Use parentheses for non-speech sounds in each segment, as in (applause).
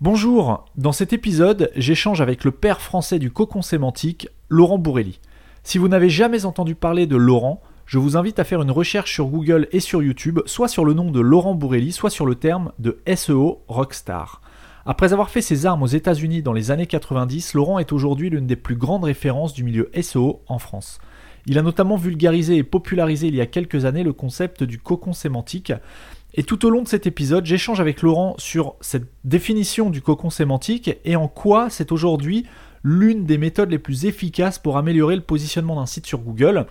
Bonjour, dans cet épisode, j'échange avec le père français du cocon sémantique, Laurent Bourrelli. Si vous n'avez jamais entendu parler de Laurent, je vous invite à faire une recherche sur Google et sur YouTube, soit sur le nom de Laurent Bourrelli, soit sur le terme de SEO Rockstar. Après avoir fait ses armes aux États-Unis dans les années 90, Laurent est aujourd'hui l'une des plus grandes références du milieu SEO en France. Il a notamment vulgarisé et popularisé il y a quelques années le concept du cocon sémantique, et tout au long de cet épisode, j'échange avec Laurent sur cette définition du cocon sémantique et en quoi c'est aujourd'hui l'une des méthodes les plus efficaces pour améliorer le positionnement d'un site sur Google.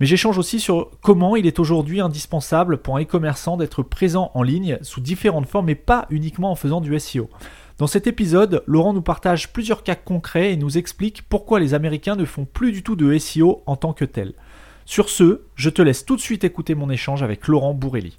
Mais j'échange aussi sur comment il est aujourd'hui indispensable pour un e-commerçant d'être présent en ligne sous différentes formes et pas uniquement en faisant du SEO. Dans cet épisode, Laurent nous partage plusieurs cas concrets et nous explique pourquoi les Américains ne font plus du tout de SEO en tant que tel. Sur ce, je te laisse tout de suite écouter mon échange avec Laurent Bourrelli.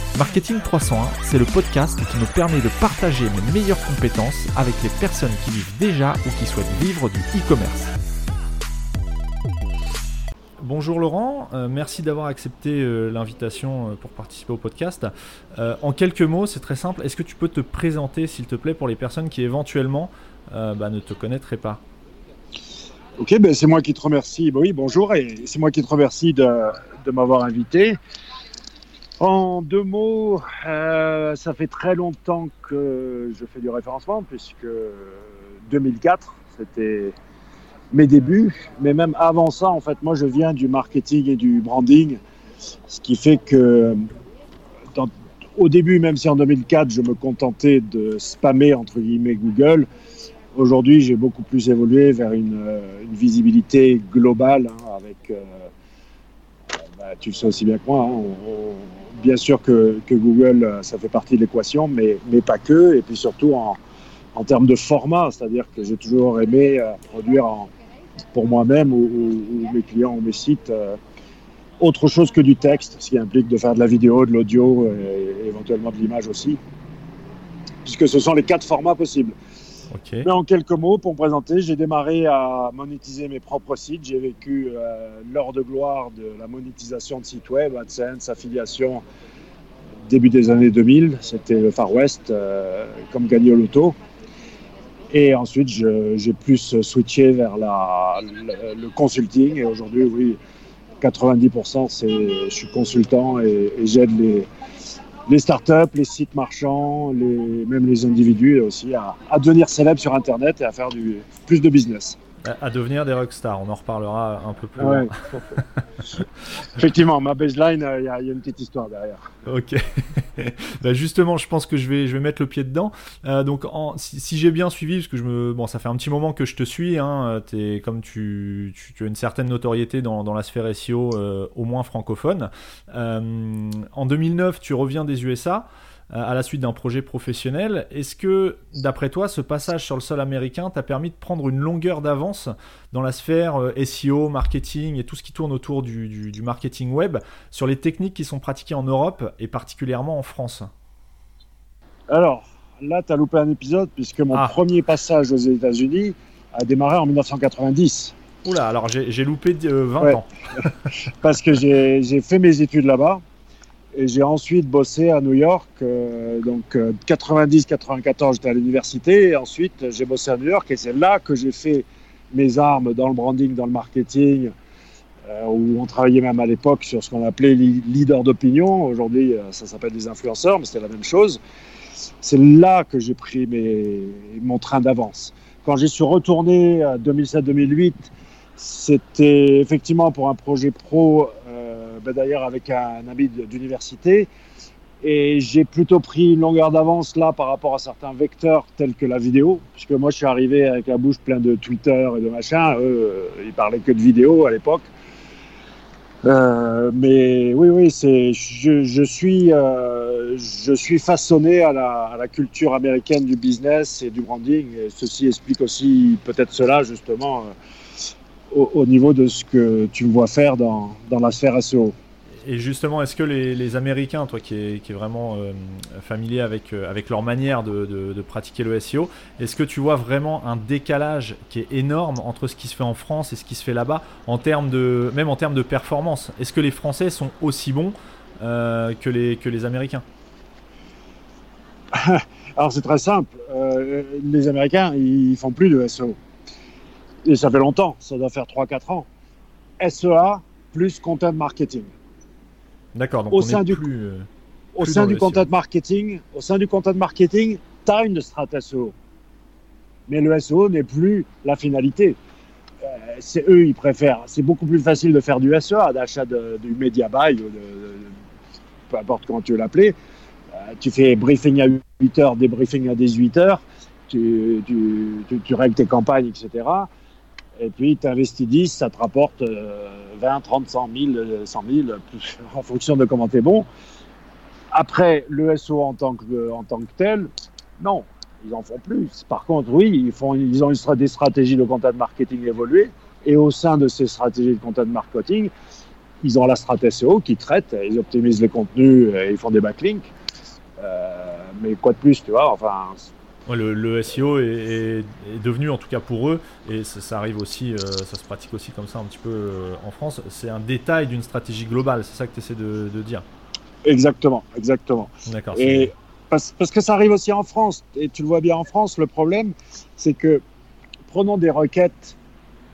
Marketing 301, c'est le podcast qui me permet de partager mes meilleures compétences avec les personnes qui vivent déjà ou qui souhaitent vivre du e-commerce. Bonjour Laurent, euh, merci d'avoir accepté euh, l'invitation euh, pour participer au podcast. en quelques mots, c'est très simple, est-ce que tu peux te présenter s'il te plaît pour les personnes qui éventuellement bah, ne te connaîtraient pas? Ok, ben c'est moi qui te remercie. oui, bonjour, et c'est moi qui te remercie de, de m'avoir invité. En deux mots, euh, ça fait très longtemps que je fais du référencement, puisque 2004, c'était mes débuts. Mais même avant ça, en fait, moi, je viens du marketing et du branding, ce qui fait que au début, même si en 2004, je me contentais de spammer, entre guillemets, Google, aujourd'hui, j'ai beaucoup plus évolué vers une, euh, visibilité globale, hein, avec... Euh, bah, tu le sais aussi bien que moi, hein, bien sûr que, Google, euh, ça fait partie de l'équation, mais, mais pas que. Et puis surtout en, en termes de format, c'est-à-dire que j'ai toujours aimé euh, produire pour moi-même ou, mes clients ou mes sites euh, autre chose que du texte, ce qui implique de faire de la vidéo, de l'audio et, éventuellement de l'image aussi, puisque ce sont les quatre formats possibles. Mais en quelques mots, pour me présenter, j'ai démarré à monétiser mes propres sites. J'ai vécu l'heure de gloire de la monétisation de sites web, AdSense, affiliation, début des années 2000. C'était le Far West, euh, comme gagner au loto. Et ensuite, j'ai plus switché vers le, consulting. Et aujourd'hui, oui, 90%, c'est, je suis consultant et j'aide les, les startups, les sites marchands, les, même les individus aussi à, devenir célèbres sur Internet et à faire du, plus de business. À, devenir des rockstars, on en reparlera un peu plus. Ouais. (laughs) (laughs) Effectivement, ma baseline, euh, il y, a une petite histoire derrière. Ok. (laughs) bah justement, je pense que je vais, je vais mettre le pied dedans. Euh, donc, en, si, j'ai bien suivi, parce que je me, bon, ça fait un petit moment que je te suis. Hein, es, comme tu, tu, as une certaine notoriété dans, dans la sphère SEO, euh, au moins francophone. en 2009, tu reviens des USA. Euh, à la suite d'un projet professionnel. Est-ce que, d'après toi, ce passage sur le sol américain t'a permis de prendre une longueur d'avance dans la sphère euh, SEO, marketing et tout ce qui tourne autour du, marketing web sur les techniques qui sont pratiquées en Europe et particulièrement en France? Alors, là, tu as loupé un épisode puisque mon ah. premier passage aux États-Unis a démarré en 1990. Oula, alors j'ai loupé 20 euh, ans. (laughs) Parce que j'ai fait mes études là-bas. Et j'ai ensuite bossé à New York. Euh, donc 90-94, euh, j'étais à l'université. Et ensuite, j'ai bossé à New York. Et c'est là que j'ai fait mes armes dans le branding, dans le marketing, euh, où on travaillait même à l'époque sur ce qu'on appelait leader d'opinion. Aujourd'hui, ça s'appelle des influenceurs, mais c'était la même chose. C'est là que j'ai pris mes, mon train d'avance. Quand j'y suis retourné à 2007-2008, c'était effectivement pour un projet pro ben d'ailleurs avec un, ami d'université. Et j'ai plutôt pris une longueur d'avance là par rapport à certains vecteurs tels que la vidéo, puisque moi je suis arrivé avec la bouche pleine de Twitter et de machin. Eux, ils parlaient que de vidéo à l'époque. Euh, mais oui, oui, c'est, je, suis, euh, je suis façonné à la, culture américaine du business et du branding. Et ceci explique aussi peut-être cela justement euh, au, au, niveau de ce que tu me vois faire dans, dans la sphère SEO. Et justement, est-ce que les, les, Américains, toi qui es, qui est vraiment euh, familier avec, euh, avec leur manière de, de, de, pratiquer le SEO, est-ce que tu vois vraiment un décalage qui est énorme entre ce qui se fait en France et ce qui se fait là-bas, en termes de, même en termes de performance? Est-ce que les Français sont aussi bons euh, que, les, que les Américains? (laughs) Alors c'est très simple. Les Américains, ils font plus de SEO. Et ça fait longtemps, ça doit faire 3-4 ans. SEA plus content marketing. D'accord. Donc au on sein est du, plus, euh, au plus sein du content marketing, au sein du content marketing, tu as une strate SEO. Mais le SEO n'est plus la finalité. Euh, c'est eux, ils préfèrent. C'est beaucoup plus facile de faire du SEA, d'achat du media buy, ou de, de- peu importe comment tu veux l'appeler. Euh, tu fais briefing à 8 heures, débriefing à 18 heures, tu, tu, tu, tu règles tes campagnes, etc. Et puis, tu investis 10, ça te rapporte euh, 20, 30, 100 000, euh, 100 000, plus- (laughs) en fonction de comment tu es bon. Après, le SEO en tant que, en tant que tel, non, ils en font plus. Par contre, oui, ils, font, ils ont une des stratégies de content marketing évoluées. Et au sein de ces stratégies de content marketing, ils ont la stratégie SEO qui traite, ils optimisent les contenus, et ils font des backlinks. Euh, mais quoi de plus, tu vois Enfin, Ouais, le, le SEO est, est- est devenu, en tout cas pour eux, et ça, ça arrive aussi, euh, ça se pratique aussi comme ça un petit peu euh, en France, c'est un détail d'une stratégie globale, c'est ça que tu essaies de, de dire? exactement, exactement. D'accord. Et parce, parce que ça arrive aussi en France, et tu le vois bien en France, le problème, c'est que prenons des requêtes.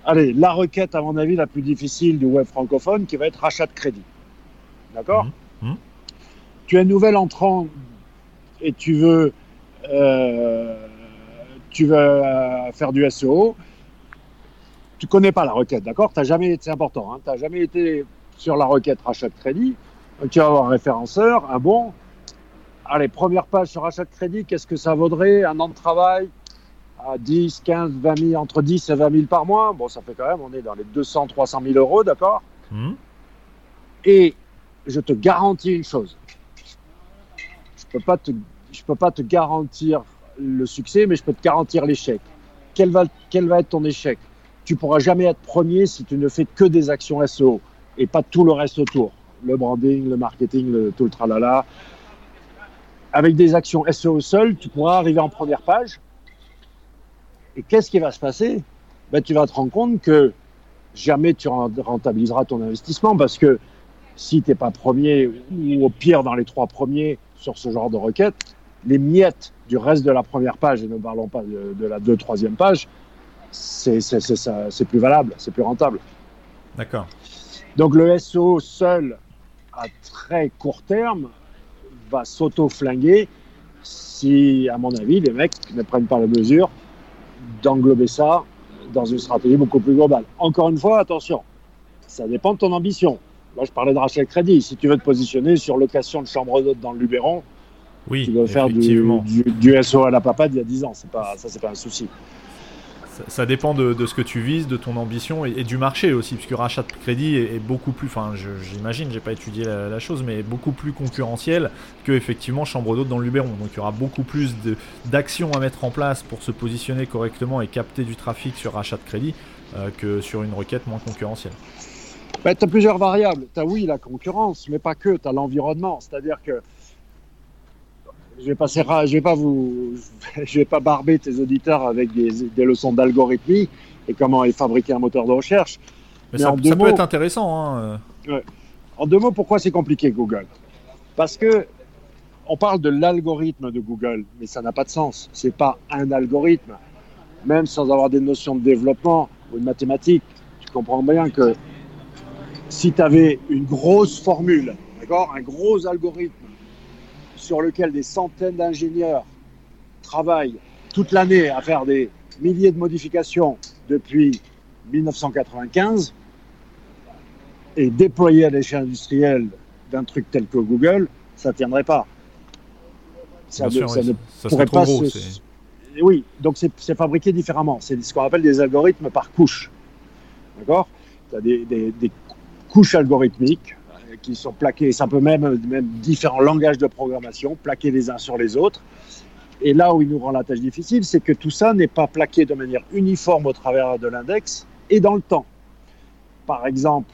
Allez, la requête, à mon avis, la plus difficile du web francophone, qui va être rachat de crédit. D'accord? Mhm. Mhm. Tu es nouvel entrant et tu veux, tu veux euh, faire du SEO. Tu connais pas la requête, d'accord? T'as jamais c'est important, hein, t'as jamais été sur la requête rachat de crédit. Donc, tu vas avoir un référenceur, un bon, Allez, première page sur achat de crédit, qu'est-ce que ça vaudrait? Un an de travail à 10, 15, 20 000, entre 10 et 20 000 par mois. Bon, ça fait quand même, on est dans les 200, 300 000 euros, d'accord? Mhm. Et je te garantis une chose. Je peux pas te, je peux pas te garantir le succès, mais je peux te garantir l'échec. Quel va, être ton échec? Tu pourras jamais être premier si tu ne fais que des actions SEO et pas tout le reste autour. Le branding, le marketing, le, tout le tralala. Avec des actions SEO seules, tu pourras arriver en première page. Et qu'est-ce qui va se passer? Ben, Tu vas te rendre compte que jamais tu rentabiliseras ton investissement parce que si tu n'es pas premier ou au pire dans les trois premiers sur ce genre de requête, les miettes du reste de la première page, et ne parlons pas de, de la deux, troisième page, c'est plus valable, c'est plus rentable. D'accord. Donc le SEO seul, à très court terme, va s'auto-flinguer si, à mon avis, les mecs ne prennent pas la mesure d'englober ça dans une stratégie beaucoup plus globale. Encore une fois, attention, ça dépend de ton ambition. Là, je parlais de rachat de crédit. Si tu veux te positionner sur location de chambre d'hôte dans le Luberon, Oui, tu dois faire du, effectivement. du, du SEO à la papade il y a 10 ans. C'est pas, ça, c'est pas un souci. Ça, ça dépend de, de ce que tu vises, de ton ambition et, et du marché aussi, puisque rachat de crédit est, est beaucoup plus, enfin j'imagine, j'ai pas étudié la, la chose, mais beaucoup plus concurrentiel que effectivement chambre d'hôte dans le Luberon. Donc il y aura beaucoup plus d'actions à mettre en place pour se positionner correctement et capter du trafic sur rachat de crédit euh, que sur une requête moins concurrentielle. Ben, tu as plusieurs variables. Tu as, oui, la concurrence, mais pas que. Tu as l'environnement. C'est-à-dire que je vais, je vais pas vous, (laughs) je vais pas barber tes auditeurs avec des, des leçons d'algorithmie et comment est fabriqué un moteur de recherche. Mais, Mais ça, en peut être intéressant. Hein. euh. En deux mots, pourquoi c'est compliqué Google? Parce que on parle de l'algorithme de Google, mais ça n'a pas de sens. C'est pas un algorithme. Même sans avoir des notions de développement ou de mathématiques, tu comprends bien que si tu avais une grosse formule, d'accord, un gros algorithme sur lequel des centaines d'ingénieurs travaillent toute l'année à faire des milliers de modifications depuis 1995, et déployer à l'échelle industrielle d'un truc tel que Google, ça tiendrait pas. Ça, ne, pourrait pas se... Oui, donc c'est fabriqué différemment. C'est ce qu'on appelle des algorithmes par couche. D'accord? Tu as des, des, couches algorithmiques qui sont plaquées, ça peut même, même différents langages de programmation, plaqués les uns sur les autres. Et là où il nous rend la tâche difficile, c'est que tout ça n'est pas plaqué de manière uniforme au travers de l'index et dans le temps. Par exemple,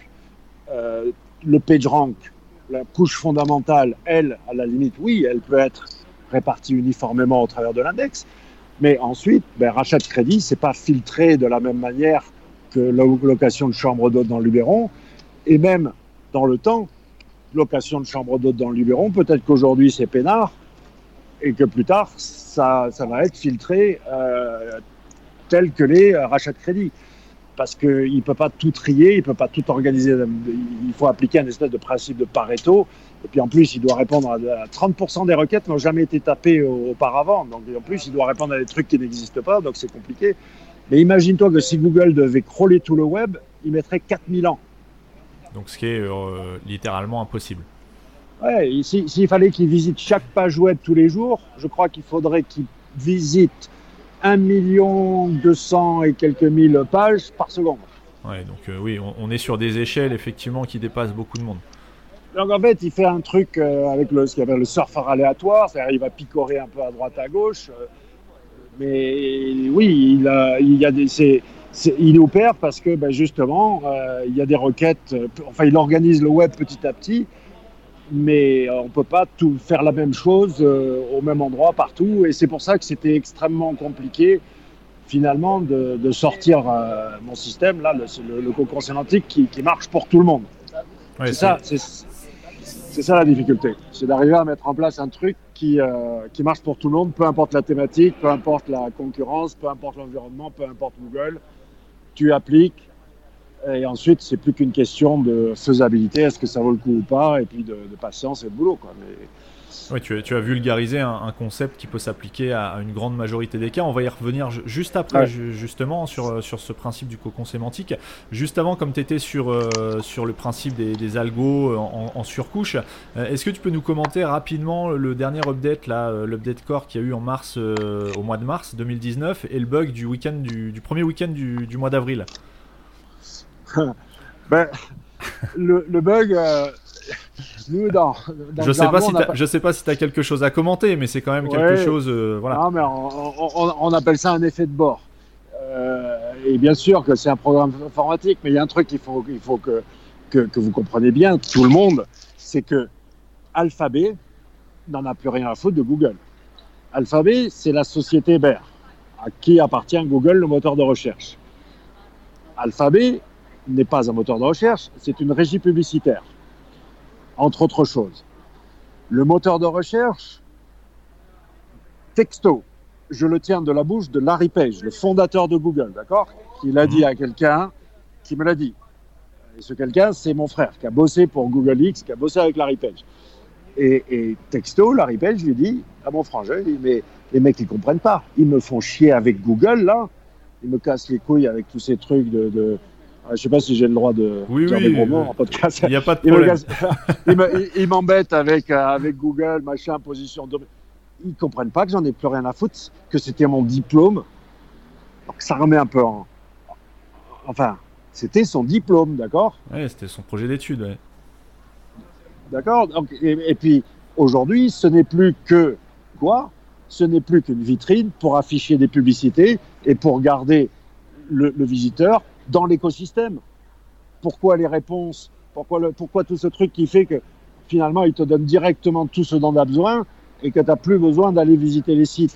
euh, le PageRank, la couche fondamentale, elle, à la limite, oui, elle peut être répartie uniformément au travers de l'index. Mais ensuite, ben, rachat de crédit, c'est pas filtré de la même manière que la location de chambre d'hôte dans le Luberon. Et même dans le temps, location de chambre d'hôte dans le Luberon, peut-être qu'aujourd'hui c'est peinard et que plus tard, ça, va être filtré euh, tel que les rachats de crédit parce qu'il ne peut pas tout trier, il ne peut pas tout organiser. Il faut appliquer un espèce de principe de Pareto. Et puis en plus, il doit répondre à 30% des requêtes n'ont jamais été tapées auparavant. Donc en plus, il doit répondre à des trucs qui n'existent pas, donc c'est compliqué. Mais imagine-toi que si Google devait crawler tout le web, il mettrait 4000 ans. Donc ce qui est euh, littéralement impossible. Ouais, s'il fallait qu'il visite chaque page web tous les jours, je crois qu'il faudrait qu'il visite 1 million 200 et quelques mille pages par seconde. Ouais, donc euh, oui, on, est sur des échelles effectivement qui dépassent beaucoup de monde. Donc en fait, il fait un truc euh, avec le, ce qu'il appelle le surfeur aléatoire, c'est-à-dire il va picorer un peu à droite à gauche. Euh, mais oui, il, a, il y a des, il opère parce que ben, justement, il y a des requêtes, enfin il organise le web petit à petit mais on ne peut pas tout faire la même chose euh, au même endroit partout. Et c'est pour ça que c'était extrêmement compliqué finalement de, sortir euh, mon système, là, le, le, cocon sémantique qui, marche pour tout le monde. c'est ça, c'est ça la difficulté, c'est d'arriver à mettre en place un truc qui, euh, qui marche pour tout le monde, peu importe la thématique, peu importe la concurrence, peu importe l'environnement, peu importe Google. Tu appliques, et ensuite, c'est plus qu'une question de faisabilité, est-ce que ça vaut le coup ou pas, et puis de, patience et de boulot. Quoi. Mais... Oui, tu, tu, as vulgarisé un, concept qui peut s'appliquer à, une grande majorité des cas. On va y revenir juste après, justement, sur, sur ce principe du cocon sémantique. Juste avant, comme tu étais sur, euh, sur le principe des, des algos en, surcouche, euh, est-ce que tu peux nous commenter rapidement le dernier update, là, euh, l'update core qu'il y a eu en mars, au mois de mars 2019, et le bug du, week-end du, du premier week-end du, du mois d'avril? (laughs) ben, le, bug, euh, nous, dans, je sais pas si je sais pas si tu as quelque chose à commenter, mais c'est quand même quelque chose. Euh, voilà. Non, mais on, appelle ça un effet de bord. Euh, et bien sûr que c'est un programme informatique, mais il y a un truc qu'il faut, il faut que, que, vous compreniez bien, tout le monde, c'est que Alphabet n'en a plus rien à foutre de Google. Alphabet, c'est la société mère à qui appartient Google, le moteur de recherche. Alphabet, n'est pas un moteur de recherche, c'est une régie publicitaire, entre autres choses. Le moteur de recherche, texto, je le tiens de la bouche de Larry Page, le fondateur de Google, d'accord? Qui l'a dit mhm. à quelqu'un qui me l'a dit. Et ce quelqu'un, c'est mon frère, qui a bossé pour Google X, qui a bossé avec Larry Page. Et, texto, Larry Page lui dit à mon frangin, mais les mecs, ils comprennent pas. Ils me font chier avec Google, là. Ils me cassent les couilles avec tous ces trucs de je sais pas si j'ai le droit de oui, dire des gros mots en podcast. Il n'y a pas de problème. (laughs) Ils m'embêtent avec, euh, avec Google, machin, position. De... Ils comprennent pas que j'en ai plus rien à foutre, que c'était mon diplôme. Donc ça remet un peu en. Enfin, c'était son diplôme, d'accord? Oui, c'était son projet d'études. D'accord? Et, et puis aujourd'hui, ce n'est plus que quoi? Ce n'est plus qu'une vitrine pour afficher des publicités et pour garder le, le visiteur dans l'écosystème. Pourquoi les réponses pourquoi, tout ce truc qui fait que finalement il te donne directement tout ce dont tu as besoin et que tu n'as plus besoin d'aller visiter les sites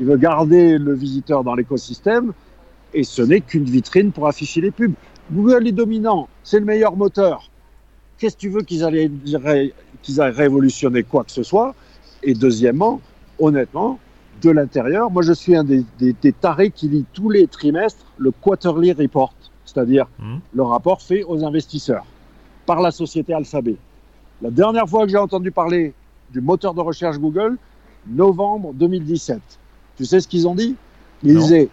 Il veut garder le visiteur dans l'écosystème et ce n'est qu'une vitrine pour afficher les pubs. Google est dominant, c'est le meilleur moteur. Qu'est-ce que tu veux qu'ils aillent, qu'ils aillent révolutionner quoi que ce soit? Et deuxièmement, honnêtement, de l'intérieur. Moi, je suis un des, tarés qui lit tous les trimestres le Quarterly Report, c'est-à-dire hmm. le rapport fait aux investisseurs par la société Alphabet. La dernière fois que j'ai entendu parler du moteur de recherche Google, novembre 2017. Tu sais ce qu'ils ont dit? Ils disaient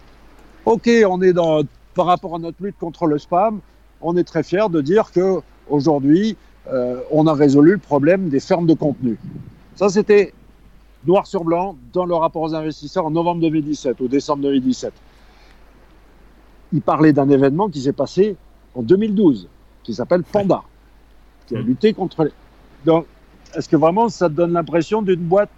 OK, on est dans, par rapport à notre lutte contre le spam, on est très fiers de dire que aujourd'hui, euh, on a résolu le problème des fermes de contenu. Ça, c'était noir sur blanc dans le rapport aux investisseurs en novembre 2017 ou décembre 2017. Il parlait d'un événement qui s'est passé en 2012, qui s'appelle Panda, qui a lutté contre les... Donc, est-ce que vraiment ça te donne l'impression d'une boîte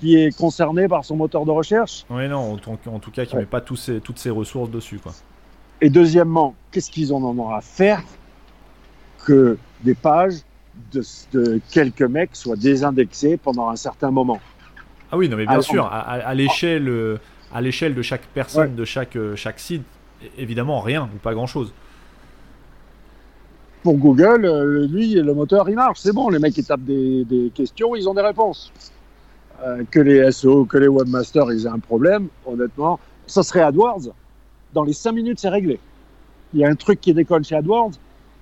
qui est concernée par son moteur de recherche? Oui, non, en, tout- cas, qui Ouais. met pas tous ses- toutes ses ressources dessus, quoi. Et deuxièmement, qu'est-ce qu'ils en ont à faire que des pages de, de quelques mecs soient désindexées pendant un certain moment Ah oui, non, mais bien sûr, on- à, à- à l'échelle, euh, à l'échelle de chaque personne, de chaque, euh, chaque site, évidemment, rien ou pas grand-chose. Pour Google, euh, lui, le moteur, il marche. C'est bon, les mecs, ils tapent des, des questions, ils ont des réponses. Euh, que les SEO, que les webmasters, ils aient un problème, honnêtement, ça serait AdWords. Dans les 5 minutes, c'est réglé. Il y a un truc qui décolle chez AdWords,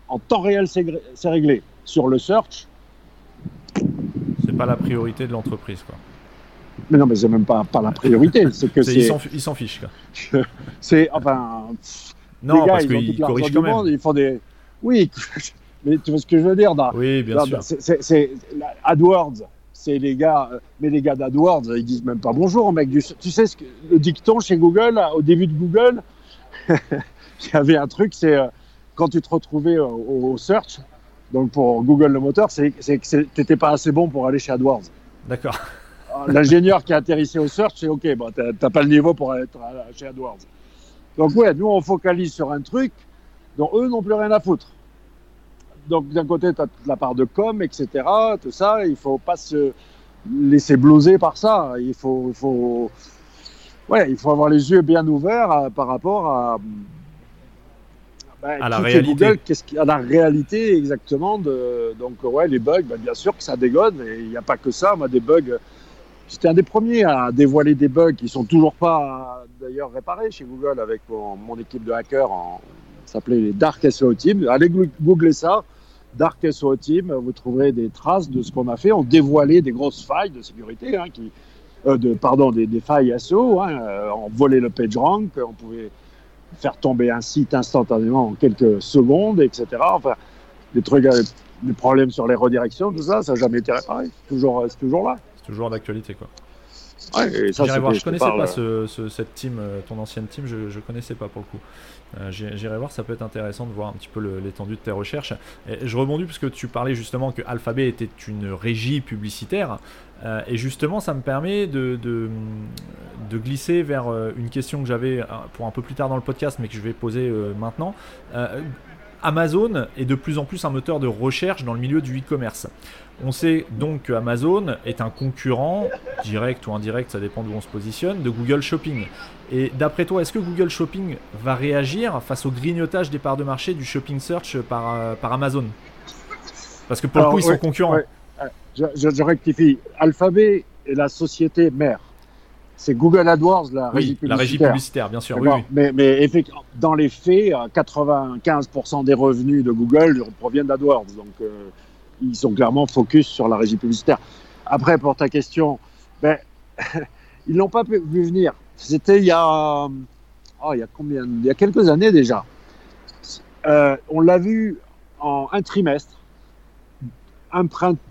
en temps réel, c'est réglé. Sur le search, C'est pas la priorité de l'entreprise, quoi. mais non, mais c'est même pas, pas la priorité. (laughs) C'est que C'est- Ils s'en fichent. (laughs) C'est. Enfin. Non, les gars, parce qu'ils corrigent quand même. monde, Ils font des. Oui, (laughs) mais tu vois ce que je veux dire dans, Oui, bien sûr. c'est- AdWords, c'est les gars, euh, mais les gars d'AdWords, ils disent même pas bonjour, mec. Du, tu sais ce que, le dicton chez Google, au début de Google, il y avait un truc, c'est euh, quand tu te retrouvais au, au search, donc pour Google le moteur, c'est que c'est- t'étais pas assez bon pour aller chez AdWords. D'accord. L'ingénieur qui a atterrissé au search, c'est OK, bon, t'as t'as pas le niveau pour être chez AdWords. Donc ouais, nous on focalise sur un truc dont eux n'ont plus rien à foutre. Donc d'un côté, tu as la part de com, etc., tout ça, il faut pas se laisser blouser par ça. Il faut, il faut, ouais, il faut avoir les yeux bien ouverts euh, par rapport à, ben, À la réalité. Google, qu'est-ce qui- à la réalité exactement. De, donc ouais, les bugs, ben, bien sûr que ça dégonne, et il n'y a pas que ça. Moi, des bugs. J'étais un des premiers à dévoiler des bugs qui sont toujours pas d'ailleurs réparés chez Google avec mon, mon équipe de hackers. En, ça s'appelait les Dark SEO Team. Allez googler ça. Dark SEO Team, vous trouverez des traces de ce qu'on a fait. On dévoilait des grosses failles de sécurité, hein, qui, euh, de, pardon, des, des failles SEO. Hein, euh, on volait le page rank, on pouvait faire tomber un site instantanément en quelques secondes, etc. Enfin, des trucs, avec des problèmes sur les redirections, tout ça, ça n'a jamais été réparé. C'est toujours, toujours là. C'est toujours d'actualité, quoi. Ouais, ça, voir. Je connaissais parle, pas ce, ce- cette team, euh, ton ancienne team, je, je connaissais pas pour le coup. Euh, J'irai voir, ça peut être intéressant de voir un petit peu l'étendue de tes recherches. Et je rebondis parce que tu parlais justement que Alphabet était une régie publicitaire. Euh, et justement, ça me permet de, de, de glisser vers euh, une question que j'avais euh, pour un peu plus tard dans le podcast, mais que je vais poser euh, maintenant. Euh, Amazon est de plus en plus un moteur de recherche dans le milieu du e-commerce. On sait donc que Amazon est un concurrent, direct ou indirect, ça dépend d'où on se positionne, de Google Shopping. Et d'après toi, est-ce que Google Shopping va réagir face au grignotage des parts de marché du shopping search par, euh, par Amazon? Parce que pour Alors, le coup, ils sont concurrents. Je, je- je rectifie. Alphabet est la société mère. C'est Google AdWords, la régie Oui, la régie publicitaire. publicitaire, bien sûr. Mais, mais effectivement, dans les faits, euh, 95% des revenus de Google proviennent d'AdWords. Donc, euh, ils sont clairement focus sur la régie publicitaire. Après, pour ta question, ben, (laughs) ils l'ont pas vu venir. C'était il y a, oh, il y a combien Il y a quelques années déjà. Euh, on l'a vu en un trimestre,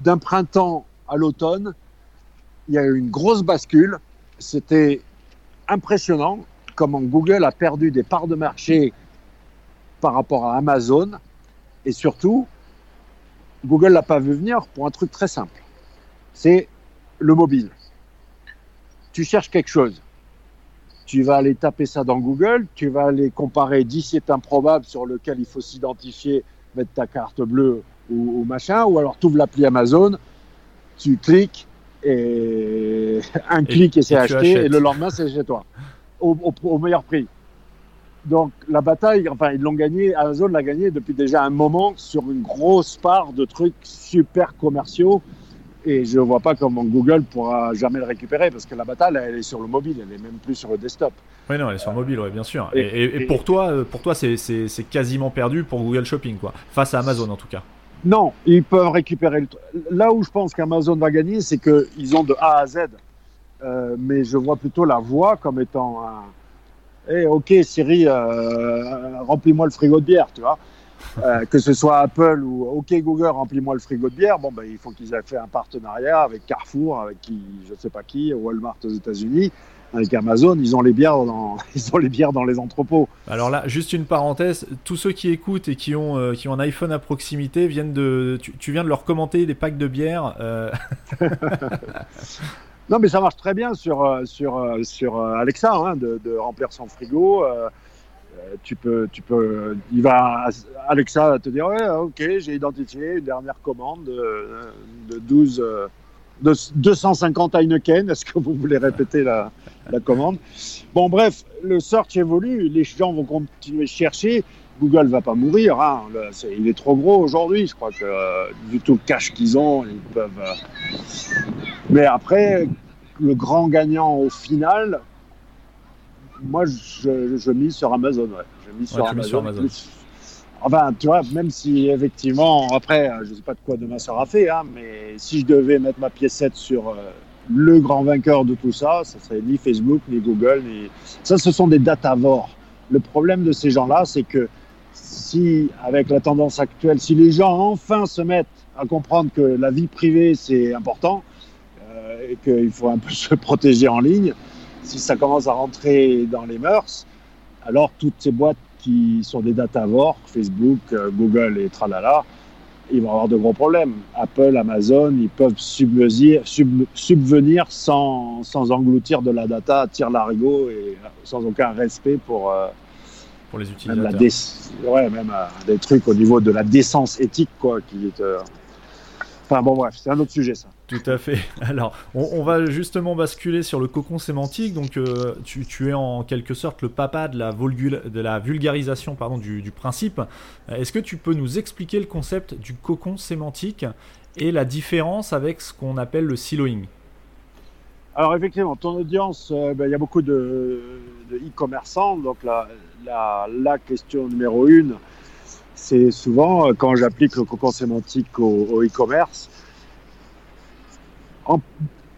d'un printemps à l'automne. Il y a eu une grosse bascule. C'était impressionnant comment Google a perdu des parts de marché par rapport à Amazon. Et surtout, Google l'a pas vu venir pour un truc très simple. C'est le mobile. Tu cherches quelque chose. Tu vas aller taper ça dans Google, tu vas aller comparer 10 sites improbables sur lequel il faut s'identifier, mettre ta carte bleue ou, ou machin, ou alors tu ouvres l'appli Amazon, tu cliques et (laughs) un clic et c'est acheté, et le lendemain c'est chez toi, au, au- au meilleur prix. Donc la bataille, enfin ils l'ont gagné, Amazon l'a gagné depuis déjà un moment sur une grosse part de trucs super commerciaux. Et je ne vois pas comment Google pourra jamais le récupérer parce que la bataille, elle est sur le mobile, elle est même plus sur le desktop. Oui, non, elle est sur mobile, ouais, bien sûr. Et, Et- et- et et- pour toi, euh, pour toi, c'est- c'est c'est quasiment perdu pour Google Shopping, quoi. Face à Amazon, en tout cas. Non, ils peuvent récupérer le. Là où je pense qu'Amazon va gagner, c'est qu'ils ont de A à Z. Euh, mais je vois plutôt la voix comme étant un. Eh, ok, Siri, euh, remplis-moi le frigo de bière, tu vois. Euh, que ce soit Apple ou OK Google, remplis-moi le frigo de bière. Bon, ben, il faut qu'ils aient fait un partenariat avec Carrefour, avec qui, je ne sais pas qui, Walmart aux États-Unis, avec Amazon. Ils ont les bières dans, (laughs) ils ont les bières dans les entrepôts. Alors là, juste une parenthèse. Tous ceux qui écoutent et qui ont, euh, qui ont un iPhone à proximité viennent de, tu, viens de leur commenter des packs de bière. Euh. (laughs) non, mais ça marche très bien sur, sur, sur Alexa, hein, de, de, remplir son frigo. Euh, tu peux, tu peux, il va, Alexa te dire, ouais, ok, j'ai identifié une dernière commande de, 12, de 250 Heineken. Est-ce que vous voulez répéter la, la, commande? Bon, bref, le search évolue, les gens vont continuer de chercher. Google va pas mourir, hein. il est trop gros aujourd'hui. Je crois que euh, du tout le cash qu'ils ont, ils peuvent. Euh. Mais après, le grand gagnant au final, moi, je, je, mise sur Amazon. Ouais. Je mise sur, Amazon, Enfin, tu vois, même si effectivement, après, je ne sais pas de quoi demain sera fait, hein, mais si je devais mettre ma piécette sur euh, le grand vainqueur de tout ça, ça serait ni Facebook, ni Google, ni... Ça, ce sont des datavores. Le problème de ces gens-là, c'est que si, avec la tendance actuelle, si les gens enfin se mettent à comprendre que la vie privée, c'est important, euh, et qu'il faut un peu (laughs) se protéger en ligne, si ça commence à rentrer dans les mœurs, alors toutes ces boîtes qui sont des datavores, Facebook, euh, Google et tralala, ils vont avoir de gros problèmes. Apple, Amazon, ils peuvent subvenir, sans, sans, engloutir de la data à tir larigot et sans aucun respect pour, euh, pour les utilisateurs. Même, ouais, même euh, des trucs au niveau de la décence éthique, quoi, qui est. Enfin bon, bref, c'est un autre sujet, ça. Tout à fait. (laughs) Alors, on, va justement basculer sur le cocon sémantique. Donc, euh, tu, es en quelque sorte le papa de la, de la vulgarisation pardon, du, principe. Est-ce que tu peux nous expliquer le concept du cocon sémantique et la différence avec ce qu'on appelle le siloing? Alors, effectivement, ton audience, euh, ben, il y a beaucoup de e-commerçants. donc, la, la, question numéro une, c'est souvent euh, quand j'applique le cocon sémantique au e-commerce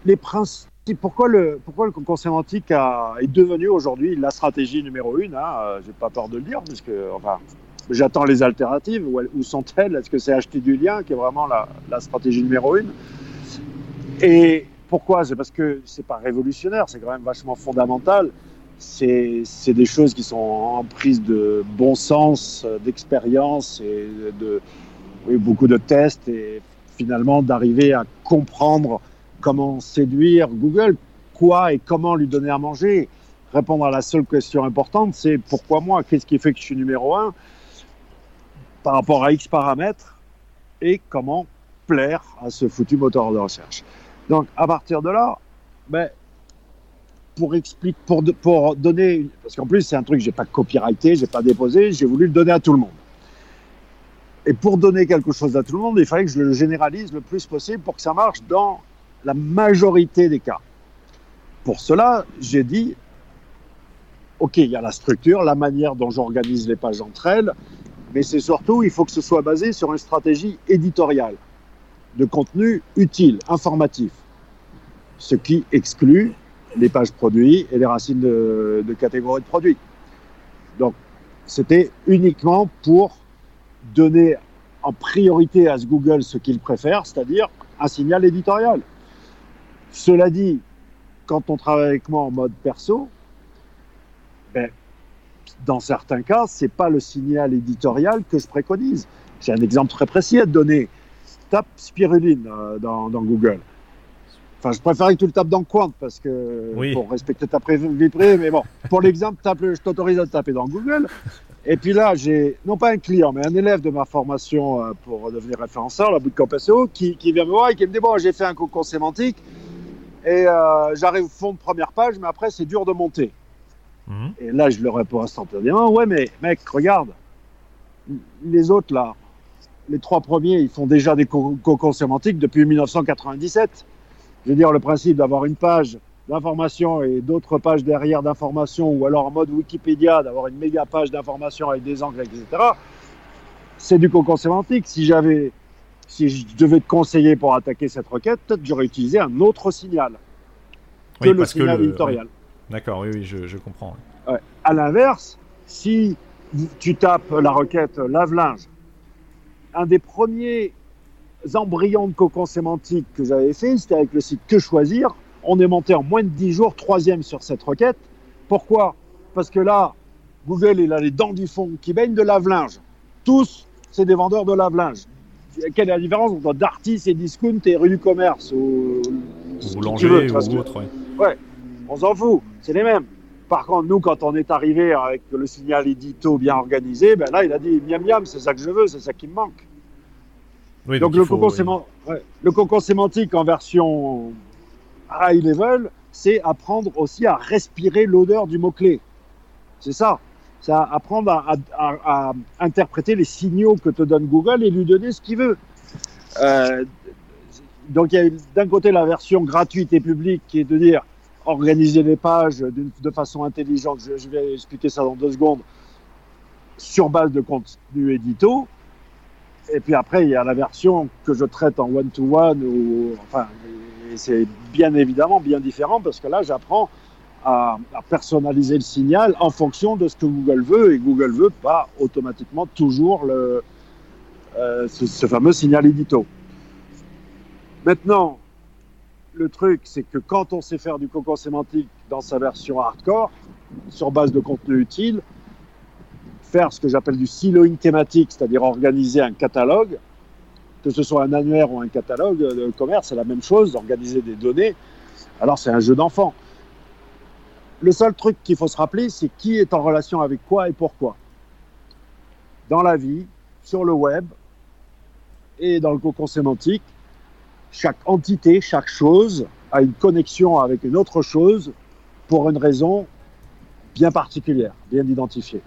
les principes, pourquoi le, pourquoi le concours sémantique est devenu aujourd'hui la stratégie numéro une hein, euh, J'ai pas peur de le dire, parce que enfin, j'attends les alternatives. Où, sont-elles Est-ce que c'est acheter du lien qui est vraiment la, stratégie numéro une? Et pourquoi? C'est parce que c'est pas révolutionnaire, c'est quand même vachement fondamental. C'est des choses qui sont en prise de bon sens, d'expérience et de oui, beaucoup de tests et finalement d'arriver à comprendre comment séduire Google, quoi et comment lui donner à manger. Répondre à la seule question importante, c'est pourquoi moi? Qu'est-ce qui fait que je suis numéro un par rapport à X paramètres et comment plaire à ce foutu moteur de recherche? Donc à partir de là, ben, pour expliquer, pour, pour donner, parce qu'en plus c'est un truc que j'ai pas copyrighté, j'ai pas déposé, j'ai voulu le donner à tout le monde. Et pour donner quelque chose à tout le monde, il fallait que je le généralise le plus possible pour que ça marche dans la majorité des cas. Pour cela, j'ai dit, OK, il y a la structure, la manière dont j'organise les pages entre elles, mais c'est surtout, il faut que ce soit basé sur une stratégie éditoriale, de contenu utile, informatif, ce qui exclut les pages produits et les racines de, catégories de produits. Donc, c'était uniquement pour donner en priorité à ce Google ce qu'il préfère, c'est-à-dire un signal éditorial. Cela dit, quand on travaille avec moi en mode perso, ben, dans certains cas, c'est pas le signal éditorial que je préconise. J'ai un exemple très précis à donner. Tape spiruline euh, dans, Google. Enfin, je préfère que tu le tapes dans Quant parce que pour respecter ta vie privée, mais bon, pour l'exemple, je t'autorise à taper dans Google. Et puis là, j'ai non pas un client, mais un élève de ma formation euh, pour devenir référenceur, la bootcamp SEO, qui, qui vient me voir et qui me dit bon, j'ai fait un concours sémantique et euh, j'arrive au fond de première page, mais après, c'est dur de monter. Mhm. Et là, je leur réponds instantanément Ouais, mais mec, regarde, les autres là, les trois premiers, ils font déjà des cocons sémantiques depuis 1997. Je veux dire, le principe d'avoir une page d'information et d'autres pages derrière d'information, ou alors en mode Wikipédia, d'avoir une méga page d'information avec des angles, etc., c'est du cocon sémantique. Si j'avais si je devais te conseiller pour attaquer cette requête, peut-être j'aurais utilisé un autre signal que le signal éditorial. D'accord, oui, oui, je, comprends. À l'inverse, si tu tapes la requête lave-linge un des premiers embryons de cocon sémantique que j'avais fait, c'était avec le site Que Choisir. On est monté en moins de 10 jours, troisième sur cette requête. Pourquoi? Parce que là, Google, il a les dents du fond qui baignent de lave-linge. Tous, c'est des vendeurs de lave-linge. Quelle est la différence entre Darty et Discount et rue du commerce ou, Boulanger ou autre, ouais. ouais. on s'en fout, c'est les mêmes. Par contre, nous, quand on est arrivé avec le signal édito bien organisé, ben là, il a dit miam miam, c'est ça que je veux, c'est ça qui me manque. donc, le, cocon le cocon sémantique en version high level, c'est apprendre aussi à respirer l'odeur du mot-clé. C'est ça. C'est apprendre à, interpréter les signaux que te donne Google et lui donner ce qu'il veut. Euh, donc il y a d'un côté la version gratuite et publique qui est de dire organiser les pages de façon intelligente. Je, vais expliquer ça dans deux secondes sur base de contenu édito. Et puis après, il y a la version que je traite en one-to-one, ou enfin, c'est bien évidemment bien différent parce que là, j'apprends à, personnaliser le signal en fonction de ce que Google veut et Google veut pas automatiquement toujours le, euh, ce, fameux signal édito. Maintenant, le truc, c'est que quand on sait faire du cocon sémantique dans sa version hardcore, sur base de contenu utile, faire ce que j'appelle du siloing thématique, c'est-à-dire organiser un catalogue, que ce soit un annuaire ou un catalogue de commerce, c'est la même chose, organiser des données. Alors c'est un jeu d'enfant. Le seul truc qu'il faut se rappeler, c'est qui est en relation avec quoi et pourquoi. Dans la vie, sur le web et dans le cocon sémantique, chaque entité, chaque chose a une connexion avec une autre chose pour une raison bien particulière, bien identifiée.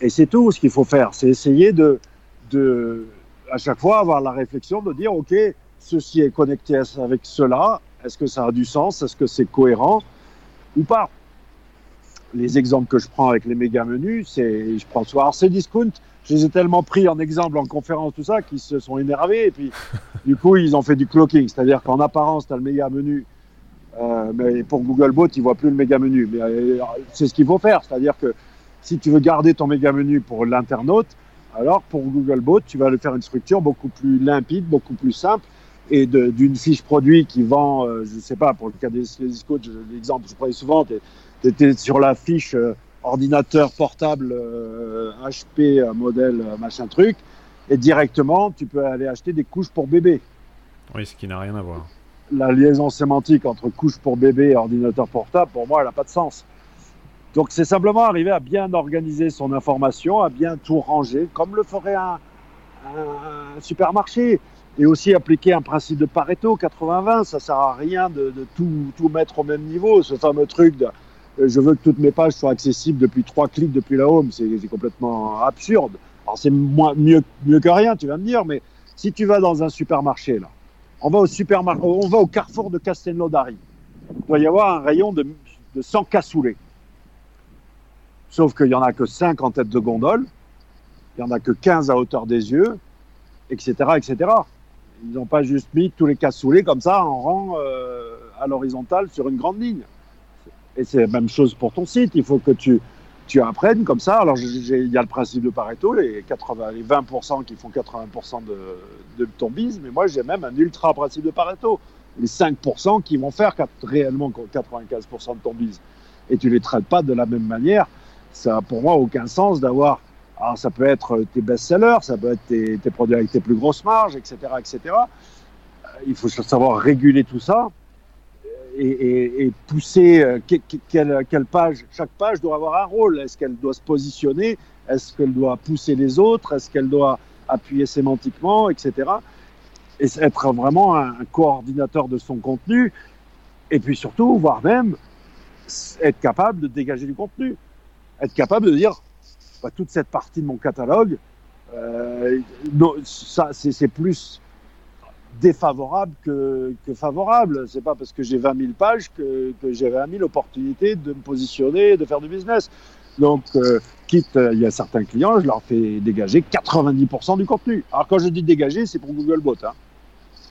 Et c'est tout ce qu'il faut faire, c'est essayer de, de, à chaque fois, avoir la réflexion de dire, OK, ceci est connecté avec cela, est-ce que ça a du sens, est-ce que c'est cohérent? Ou pas. Les exemples que je prends avec les méga menus, c'est, je prends soir ces discount, je les ai tellement pris en exemple en conférence, tout ça, qu'ils se sont énervés. Et puis, (laughs) du coup, ils ont fait du clocking. C'est-à-dire qu'en apparence, tu as le méga menu. Euh, mais pour Googlebot, ils voient plus le méga menu. Mais euh, c'est ce qu'il faut faire. C'est-à-dire que si tu veux garder ton méga menu pour l'internaute, alors pour Googlebot, tu vas le faire une structure beaucoup plus limpide, beaucoup plus simple. Et d'une fiche produit qui vend, euh, je ne sais pas, pour le cas des, des l'exemple que je prenais souvent, tu étais sur la fiche ordinateur portable HP euh, modèle euh, machin truc, et directement tu peux aller acheter des couches pour bébé. Oui, ce qui n'a rien à voir. La liaison sémantique entre couches pour bébé et ordinateur portable, pour moi, elle n'a pas de sens. Donc c'est simplement arriver à bien organiser son information, à bien tout ranger, comme le ferait un, supermarché. Et aussi appliquer un principe de Pareto 80-20, ça sert à rien de, tout, tout, mettre au même niveau, ce fameux truc de euh, je veux que toutes mes pages soient accessibles depuis trois clics depuis la home. C'est complètement absurde. Alors c'est mieux, mieux que rien, tu vas me dire, mais si tu vas dans un supermarché, là, on va au on va au carrefour de Castelnaudary. Il doit y avoir un rayon de, de 100 cassoulets. Sauf qu'il n'y en a que 5 en tête de gondole, il n'y en a que 15 à hauteur des yeux, etc. etc. Ils n'ont pas juste mis tous les cassoulets comme ça en rang euh, à l'horizontale sur une grande ligne. Et c'est la même chose pour ton site. Il faut que tu, tu apprennes comme ça. Alors, il y a le principe de Pareto, les, 80, les 20% qui font 80% de, de ton business, mais moi, j'ai même un ultra principe de Pareto. Les 5% qui vont faire réellement 95% de ton business. Et tu les traites pas de la même manière. Ça n'a pour moi aucun sens d'avoir. Alors, ça peut être tes best-sellers, ça peut être tes, tes, produits avec tes plus grosses marges, etc., etc. Euh, il faut savoir réguler tout ça et, pousser euh, quelle, page, chaque page doit avoir un rôle. Est-ce qu'elle doit se positionner? Est-ce qu'elle doit pousser les autres? Est-ce qu'elle doit appuyer sémantiquement, etc. Et être vraiment un, coordinateur de son contenu. Et puis surtout, voire même être capable de dégager du contenu. Être capable de dire, bah, toute cette partie de mon catalogue, euh, c'est plus défavorable que, que favorable. C'est pas parce que j'ai 20 000 pages que, que j'ai 20 000 opportunités de me positionner, de faire du business. Donc, euh, quitte, euh, il y a certains clients, je leur fais dégager 90% du contenu. Alors, quand je dis dégager, c'est pour Googlebot. Hein.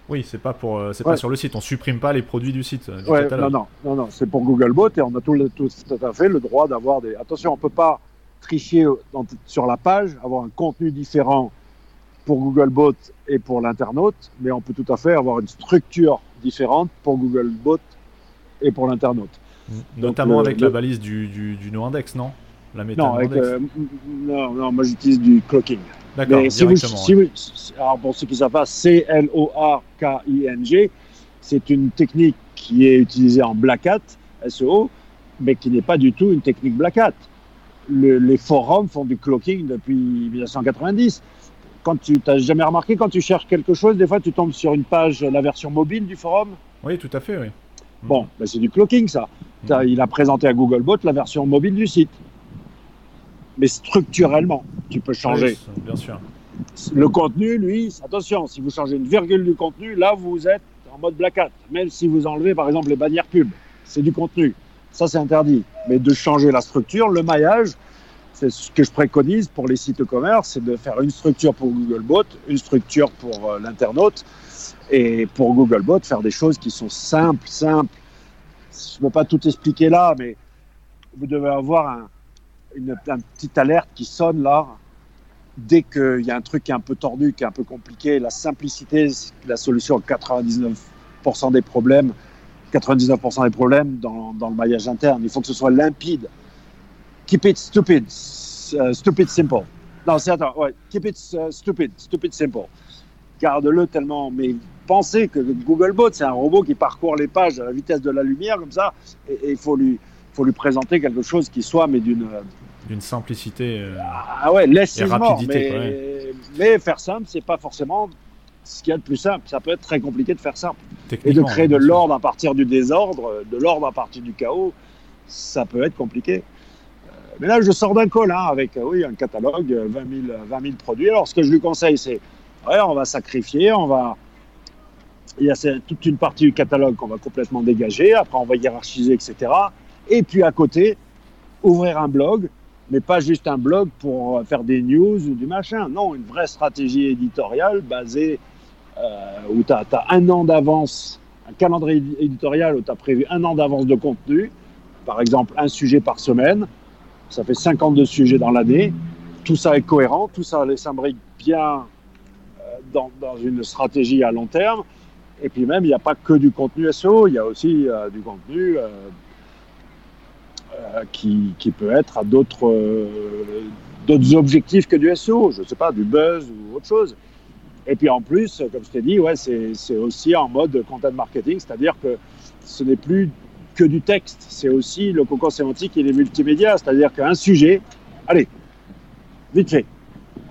Oui, c'est pas pour, euh, c'est pas sur le site. On supprime pas les produits du site. Du ouais, non, non, non, non, c'est pour Googlebot et on a tout, tout, tout à fait le droit d'avoir des. Attention, on peut pas tricher sur la page, avoir un contenu différent pour Googlebot et pour l'internaute, mais on peut tout à fait avoir une structure différente pour Googlebot et pour l'internaute. Notamment avec la balise du, du, du no-index, non? La non, avec, euh, non, non, moi j'utilise du clocking. D'accord. Si vous, alors pour ceux qui ne savent pas, C-L-O-A-K-I-N-G, c'est une technique qui est utilisée en Black Hat, SEO, mais qui n'est pas du tout une technique Black Hat. les forums font du clocking depuis 1990. Quand tu n'as jamais remarqué, quand tu cherches quelque chose, des fois tu tombes sur une page, la version mobile du forum Oui, tout à fait, oui. Bon, ben c'est du clocking ça. Mm. Il a présenté à Googlebot la version mobile du site. Mais structurellement, tu peux changer. bien sûr. Le contenu, lui, attention, si vous changez une virgule du contenu, là vous êtes en mode black hat. Même si vous enlevez par exemple les bannières pub, c'est du contenu. Ça c'est interdit. Mais de changer la structure, le maillage, c'est ce que je préconise pour les sites de commerce, c'est de faire une structure pour Googlebot, une structure pour euh, l'internaute, et pour Googlebot, faire des choses qui sont simples, simples. Je ne peux pas tout expliquer là, mais vous devez avoir un, une, petite alerte qui sonne là. Dès qu'il y a un truc qui est un peu tordu, qui est un peu compliqué, la simplicité, c'est la solution à 99% des problèmes. 99% des problèmes dans, le maillage interne. Il faut que ce soit limpide. Keep it stupid. Uh, stupid simple. Non, c'est attends, ouais. Keep it uh, stupid. Stupid simple. Garde-le tellement. Mais pensez que Googlebot, c'est un robot qui parcourt les pages à la vitesse de la lumière, comme ça, et il faut lui, faut lui présenter quelque chose qui soit, mais d'une d'une simplicité euh, ah ouais, et rapidité. Mais, faire simple, c'est pas forcément ce qu'il y a de plus simple. Ça peut être très compliqué de faire simple. Et de créer de l'ordre à partir du désordre, de l'ordre à partir du chaos, ça peut être compliqué. Euh, mais là, je sors d'un col hein, avec euh, oui, un catalogue, 20 000, 20 produits. Alors, ce que je lui conseille, c'est ouais, on va sacrifier, on va. Il y a toute une partie du catalogue qu'on va complètement dégager. Après, on va hiérarchiser, etc. Et puis à côté, ouvrir un blog, mais pas juste un blog pour faire des news ou du machin. Non, une vraie stratégie éditoriale basée euh, où tu as, un an d'avance, un calendrier éditorial où tu as prévu un an d'avance de contenu, par exemple un sujet par semaine. Ça fait 52 sujets dans l'année. Tout ça est cohérent, tout ça s'imbrique bien euh, dans, une stratégie à long terme. Et puis même, il n'y a pas que du contenu SEO, il y a aussi euh, du contenu euh, qui, peut être à d'autres d'autres objectifs que du SEO, je ne sais pas, du buzz ou autre chose. Et puis en plus, comme je t'ai dit, ouais, c'est aussi en mode content marketing, c'est-à-dire que ce n'est plus que du texte, c'est aussi le cocon sémantique et les multimédias, c'est-à-dire qu'un sujet, allez, vite fait,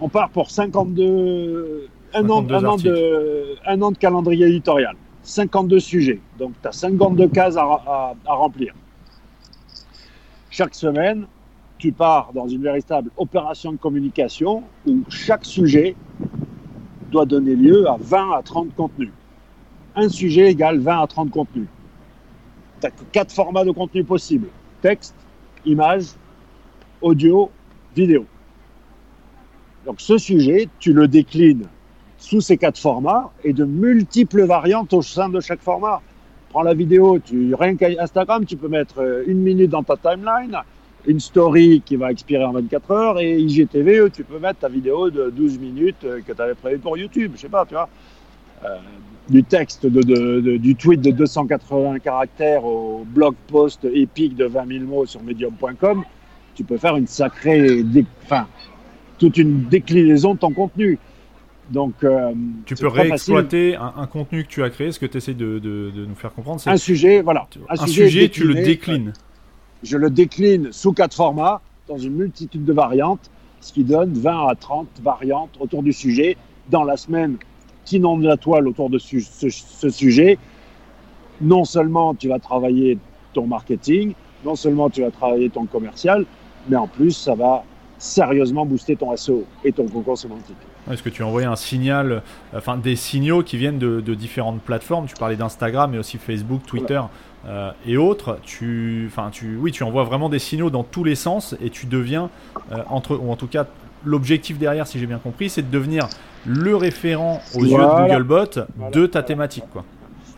on part pour 52, un, an, un, an de, un an de calendrier éditorial, 52 sujets, donc tu as 52 cases à, à, à remplir. Chaque semaine, tu pars dans une véritable opération de communication où chaque sujet doit donner lieu à 20 à 30 contenus. Un sujet égale 20 à 30 contenus. Tu as quatre formats de contenu possibles. Texte, image, audio, vidéo. Donc ce sujet, tu le déclines sous ces quatre formats et de multiples variantes au sein de chaque format prends la vidéo, tu, rien qu'à Instagram, tu peux mettre euh, une minute dans ta timeline, une story qui va expirer en 24 heures, et IGTV, tu peux mettre ta vidéo de 12 minutes euh, que tu avais prévu pour YouTube, je sais pas, tu vois. Euh, du texte, de, du tweet de 280 caractères au blog post épique de 20 000 mots sur medium.com, tu peux faire une sacrée, enfin, toute une déclinaison de ton contenu. Donc, euh, tu peux réexploiter un, contenu que tu as créé. Ce que tu essaies de, nous faire comprendre, c'est un sujet, voilà. Un, sujet, tu le déclines. Je le décline sous quatre formats, dans une multitude de variantes, ce qui donne 20 à 30 variantes autour du sujet dans la semaine de la toile autour de ce, ce, sujet. Non seulement tu vas travailler ton marketing, non seulement tu vas travailler ton commercial, mais en plus ça va sérieusement booster ton SEO et ton concours sémantique. Est-ce que tu as envoyé un signal, enfin des signaux qui viennent de, différentes plateformes Tu parlais d'Instagram, mais aussi Facebook, Twitter euh, et autres. Tu, enfin, tu, oui, tu envoies vraiment des signaux dans tous les sens et tu deviens, euh, entre, ou en tout cas, l'objectif derrière, si j'ai bien compris, c'est de devenir le référent aux yeux de Googlebot de ta thématique, quoi.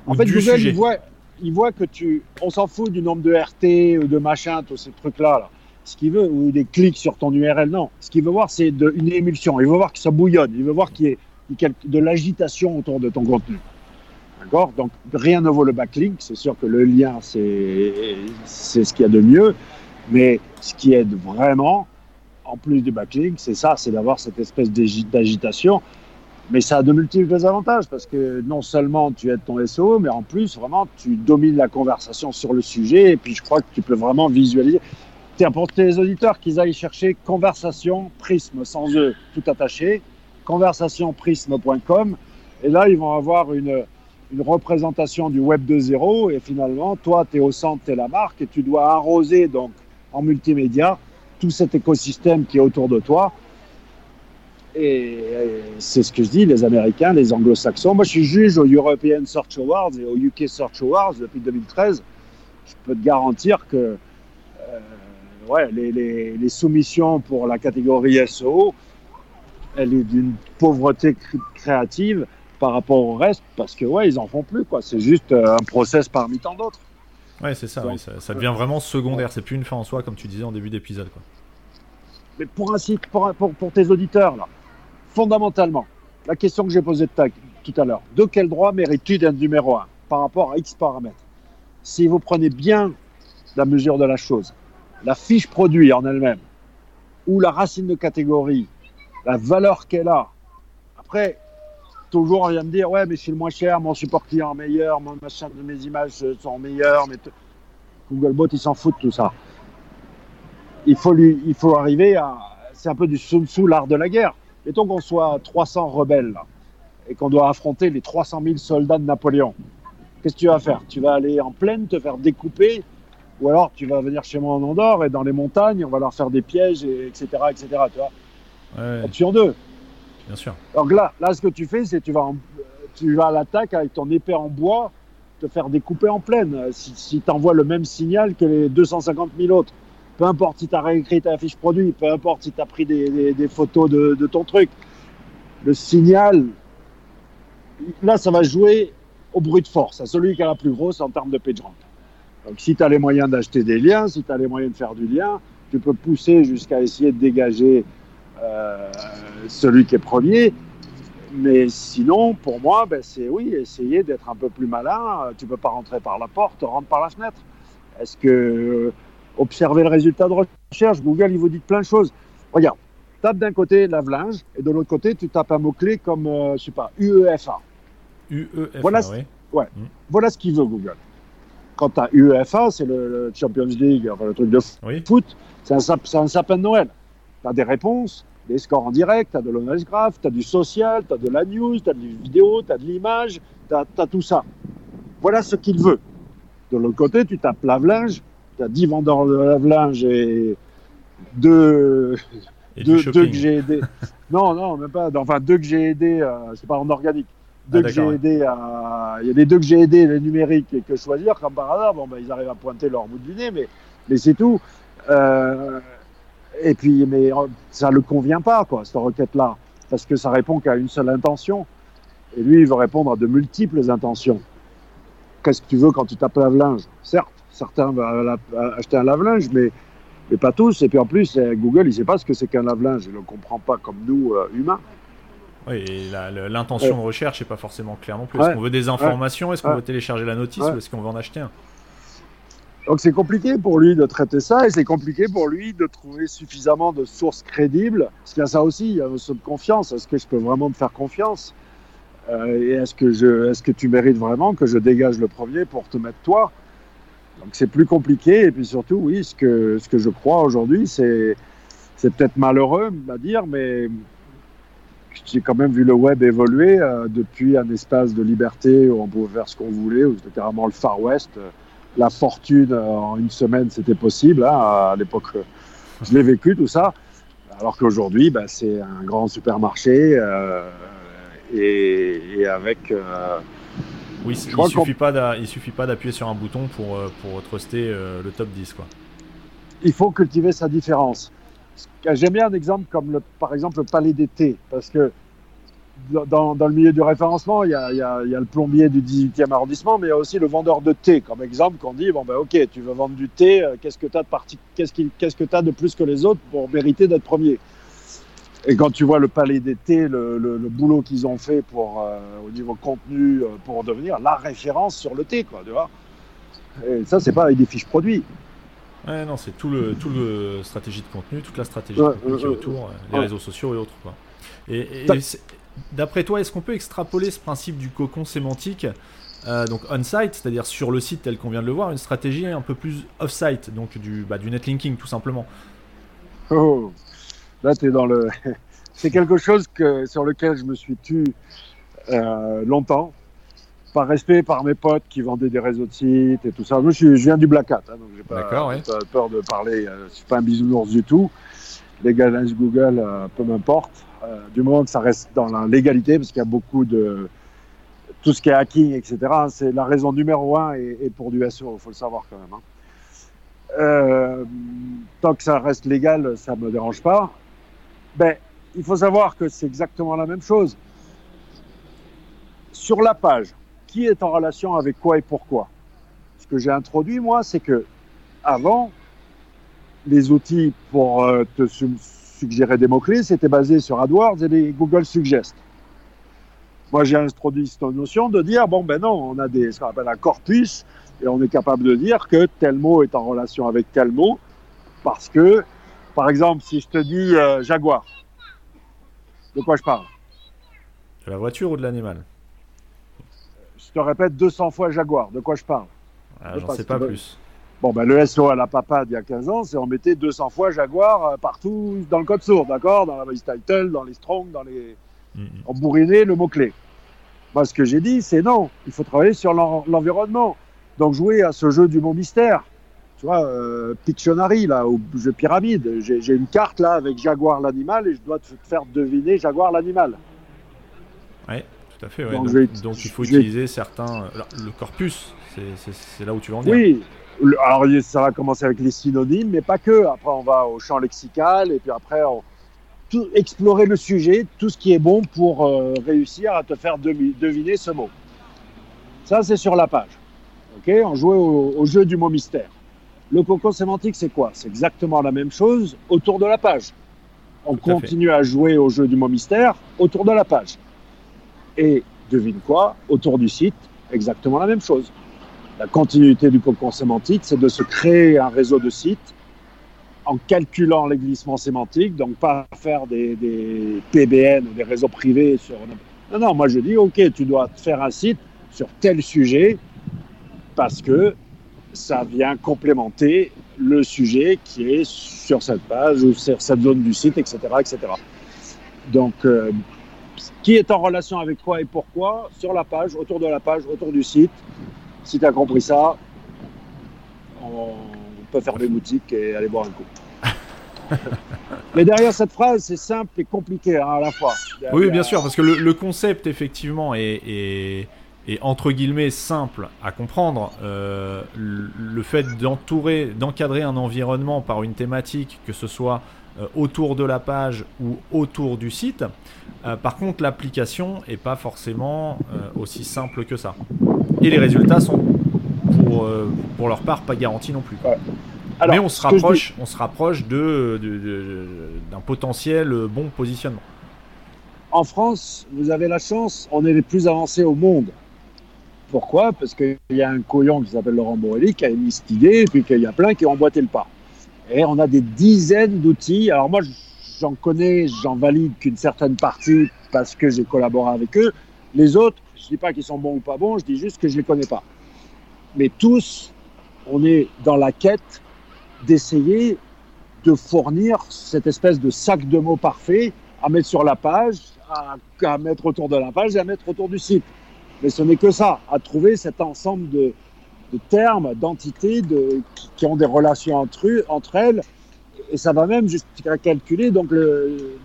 En fait, Google, il voit, il voit que tu, on s'en fout du nombre de RT ou de machin, tous ces trucs-là. Là. Ce qu'il veut, ou des clics sur ton URL, non. Ce qu'il veut voir, c'est une émulsion. Il veut voir que ça bouillonne. Il veut voir qu'il y ait de l'agitation autour de ton contenu. D'accord? Donc, rien ne vaut le backlink. C'est sûr que le lien, c'est ce qu'il y a de mieux. Mais ce qui aide vraiment, en plus du backlink, c'est ça, c'est d'avoir cette espèce d'agitation. Mais ça a de multiples avantages parce que non seulement tu aides ton SEO, mais en plus, vraiment, tu domines la conversation sur le sujet. Et puis, je crois que tu peux vraiment visualiser. Tiens, pour tes auditeurs, qu'ils aillent chercher conversation prisme sans eux, tout attaché, conversationprisme.com. Et là, ils vont avoir une, représentation du Web 2.0. Et finalement, toi, tu es au centre, tu es la marque et tu dois arroser donc en multimédia tout cet écosystème qui est autour de toi. Et c'est ce que je dis, les Américains, les Anglo-Saxons. Moi, je suis juge au European Search Awards et au UK Search Awards depuis 2013. Je peux te garantir que euh, ouais, les, soumissions pour la catégorie SEO, elle est d'une pauvreté créative par rapport au reste parce que ouais, ils en font plus quoi. C'est juste euh, un process parmi tant d'autres. Ouais, c'est ça, ça, devient vraiment secondaire. C'est plus une fin en soi, comme tu disais en début d'épisode. Mais pour un site, pour, pour, tes auditeurs, là, fondamentalement, la question que j'ai posée tout à l'heure, de quel droit mérite-tu d'être numéro 1 par rapport à X paramètres? Si vous prenez bien la mesure de la chose, la fiche produit en elle-même, ou la racine de catégorie, la valeur qu'elle a, après, toujours, on vient me dire, ouais, mais c'est le moins cher, mon support client meilleur, mon machin de mes images sont meilleures, mais Googlebot, il s'en fout de tout ça. Il faut, lui, il faut arriver à. C'est un peu du Sun Tzu, l'art de la guerre. Mettons qu'on soit 300 rebelles et qu'on doit affronter les 300 000 soldats de Napoléon. Qu'est-ce que tu vas faire? Tu vas aller en plaine, te faire découper, ou alors tu vas venir chez moi en Andorre et dans les montagnes, on va leur faire des pièges, et, etc., etc. Tu vois ouais. Option 2. Bien. Donc là, là, ce que tu fais, c'est tu vas, tu vas à l'attaque avec ton épée en bois, te faire découper en pleine. Si, si tu envoies le même signal que les 250 000 autres, peu importe si tu as réécrit ta fiche produit, peu importe si tu as pris des, photos de, de, ton truc, le signal, là, ça va jouer au bruit de force, à celui qui a la plus grosse en termes de PageRank. Donc, si tu as les moyens d'acheter des liens, si tu as les moyens de faire du lien, tu peux pousser jusqu'à essayer de dégager euh, celui qui est premier. Mais sinon, pour moi, ben, c'est oui, essayer d'être un peu plus malin. Tu peux pas rentrer par la porte, rentre par la fenêtre. Est-ce que euh, observer le résultat de recherche, Google, il vous dit plein de choses. Regarde, tape d'un côté lave-linge et de l'autre côté, tu tapes un mot-clé comme, euh, je sais pas, UEFA. UEFA, voilà, oui. Ouais, mm. voilà ce qu'il veut Google. Quand tu as UEFA, c'est le, Champions League, enfin, le truc de foot, c'est un, un sapin de Noël. Tu as des réponses, des scores en direct, tu as de l'honnête graph, tu as du social, tu as de la news, tu as de la vidéo, tu as de l'image, tu as, tout ça. Voilà ce qu'il veut. De l'autre côté, tu tapes lave-linge, tu as 10 vendeurs de lave-linge et deux, deux, deux, que j'ai aidé. non, non, même pas. Enfin, deux que j'ai aidé, euh, c'est pas en organique. Deux ah, que j'ai aidé à. Il y a des deux que j'ai aidé, les numériques, et que choisir, comme par hasard. Bon, ben, ils arrivent à pointer leur bout du nez, mais, mais c'est tout. Euh, et puis, mais euh, ça le convient pas, quoi, cette requête-là, parce que ça répond qu'à une seule intention. Et lui, il veut répondre à de multiples intentions. Qu'est-ce que tu veux quand tu tapes lave-linge? Certes, certains vont acheter un lave-linge, mais, mais pas tous. Et puis en plus, euh, Google, il ne sait pas ce que c'est qu'un lave-linge. Il ne le comprend pas comme nous, euh, humains. Oui, et l'intention de recherche n'est pas forcément claire non plus. Est-ce qu'on veut des informations? Est-ce qu'on veut télécharger la notice? Ou est-ce qu'on veut en acheter un? Donc c'est compliqué pour lui de traiter ça et c'est compliqué pour lui de trouver suffisamment de sources crédibles. Parce qu'il y a ça aussi, il y a une de confiance. Est-ce que je peux vraiment me faire confiance? Euh, Et est-ce que, tu mérites vraiment que je dégage le premier pour te mettre toi? Donc c'est plus compliqué. Et puis surtout, oui, ce que, je crois aujourd'hui, c'est, c'est peut-être malheureux à dire, mais j'ai quand même vu le web évoluer euh, depuis un espace de liberté où on pouvait faire ce qu'on voulait, où c'était carrément le Far West. Euh, la fortune euh, en une semaine, c'était possible. Hein, à l'époque, euh, je l'ai vécu tout ça. Alors qu'aujourd'hui, bah, c'est un grand supermarché euh, et, avec. oui, il ne suffit, pas suffit pas d'appuyer sur un bouton pour, pour truster le top 10. Quoi. Il faut cultiver sa différence. J'aime bien un exemple comme le, par exemple le palais d'été, parce que dans, dans, le milieu du référencement, il y, a, il, y a, il y, a, le plombier du 18e arrondissement, mais il y a aussi le vendeur de thé, comme exemple, qu'on dit bon, ben ok, tu veux vendre du thé, qu'est-ce que tu as, qu'est-ce que as de plus que les autres pour mériter d'être premier? Et quand tu vois le palais des thés, le, le, le boulot qu'ils ont fait pour, euh, au niveau contenu pour devenir la référence sur le thé, quoi, tu vois? Et ça, c'est pas avec des fiches produits. Ouais, non, c'est tout le, tout le stratégie de contenu, toute la stratégie ouais, de contenu qui est autour, les réseaux sociaux et autres, quoi. Et, et d'après toi, est-ce qu'on peut extrapoler ce principe du cocon sémantique euh, donc on-site, c'est-à-dire sur le site tel qu'on vient de le voir, une stratégie un peu plus off-site, donc du, bah, du netlinking tout simplement Oh, là tu es dans le... (laughs) C'est quelque chose que, sur lequel je me suis tu euh, longtemps, par respect par mes potes qui vendaient des réseaux de sites et tout ça. Moi je, je viens du Black Hat, hein, donc j'ai pas, ouais. pas, peur de parler, euh, je suis pas un bisounours du tout. Les gars Google, euh, peu m'importe. Euh, du moment que ça reste dans la légalité, parce qu'il y a beaucoup de tout ce qui est hacking, etc. C'est la raison numéro un et, pour du SEO, il faut le savoir quand même. Hein. Euh, tant que ça reste légal, ça me dérange pas. Ben, il faut savoir que c'est exactement la même chose. Sur la page, qui est en relation avec quoi et pourquoi? Ce que j'ai introduit, moi, c'est que avant, les outils pour euh, te suggérer des mots-clés, c'était basé sur AdWords et les Google Suggest. Moi, j'ai introduit cette notion de dire, bon, ben non, on a des, ce qu'on appelle un corpus, et on est capable de dire que tel mot est en relation avec tel mot, parce que, par exemple, si je te dis euh, Jaguar, de quoi je parle? De la voiture ou de l'animal? Je te répète 200 fois Jaguar, de quoi je parle? Ah, J'en sais pas plus. Bon, ben, le SO à la papa d'il y a 15 ans, c'est on mettait 200 fois Jaguar euh, partout dans le code source, d'accord? Dans la base title, dans les strong, dans les. Mm -hmm. On bourrinait le mot-clé. Moi, ce que j'ai dit, c'est non, il faut travailler sur l'environnement. Donc, jouer à ce jeu du mot mystère. Tu vois, euh, Pictionary, là, au jeu pyramide. J'ai une carte, là, avec Jaguar l'animal, et je dois te faire deviner Jaguar l'animal. Oui, tout à fait. Ouais. Donc, donc, donc, il faut utiliser certains. Le corpus, c'est là où tu vas en dire. Oui, alors ça va commencer avec les synonymes, mais pas que. Après, on va au champ lexical et puis après, on, tout, explorer le sujet, tout ce qui est bon pour euh, réussir à te faire deviner ce mot. Ça, c'est sur la page. Ok, on jouait au, au, jeu du mot mystère. Le cocon sémantique, c'est quoi? C'est exactement la même chose autour de la page. On tout continue à, à jouer au jeu du mot mystère autour de la page. Et devine quoi? Autour du site, exactement la même chose la continuité du cocon sémantique, c'est de se créer un réseau de sites en calculant les glissements sémantiques, donc pas faire des, PBN ou des réseaux privés sur. Non, non, moi je dis, ok, tu dois faire un site sur tel sujet parce que ça vient complémenter le sujet qui est sur cette page ou sur cette zone du site, etc., etc. Donc, euh, qui est en relation avec quoi et pourquoi sur la page, autour de la page, autour du site, si tu as compris ça, on peut faire des boutiques et aller boire un coup. (laughs) Mais derrière cette phrase, c'est simple et compliqué hein, à la fois. Derrière... Oui, bien sûr, parce que le, le concept, effectivement, est, est, est, entre guillemets simple à comprendre. Euh, le, fait d'entourer, d'encadrer un environnement par une thématique, que ce soit euh, autour de la page ou autour du site. Euh, par contre, l'application n'est pas forcément euh, aussi simple que ça. Et les résultats sont, pour, pour leur part, pas garantis non plus. Ouais. Alors, Mais on se rapproche, on se rapproche de, de, de, d'un potentiel bon positionnement. En France, vous avez la chance, on est les plus avancés au monde. Pourquoi? Parce qu'il y a un couillon qui s'appelle Laurent Borelli qui a émis cette idée, et puis qu'il y a plein qui ont emboîté le pas. Et on a des dizaines d'outils. Alors moi, j'en connais, j'en valide qu'une certaine partie parce que j'ai collaboré avec eux. Les autres, dis pas qu'ils sont bons ou pas bons, je dis juste que je les connais pas. Mais tous, on est dans la quête d'essayer de fournir cette espèce de sac de mots parfait à mettre sur la page, à, mettre autour de la page et à mettre autour du site. Mais ce n'est que ça, à trouver cet ensemble de, termes, d'entités de, qui, qui, ont des relations entre, entre, elles. Et ça va même jusqu'à calculer donc le,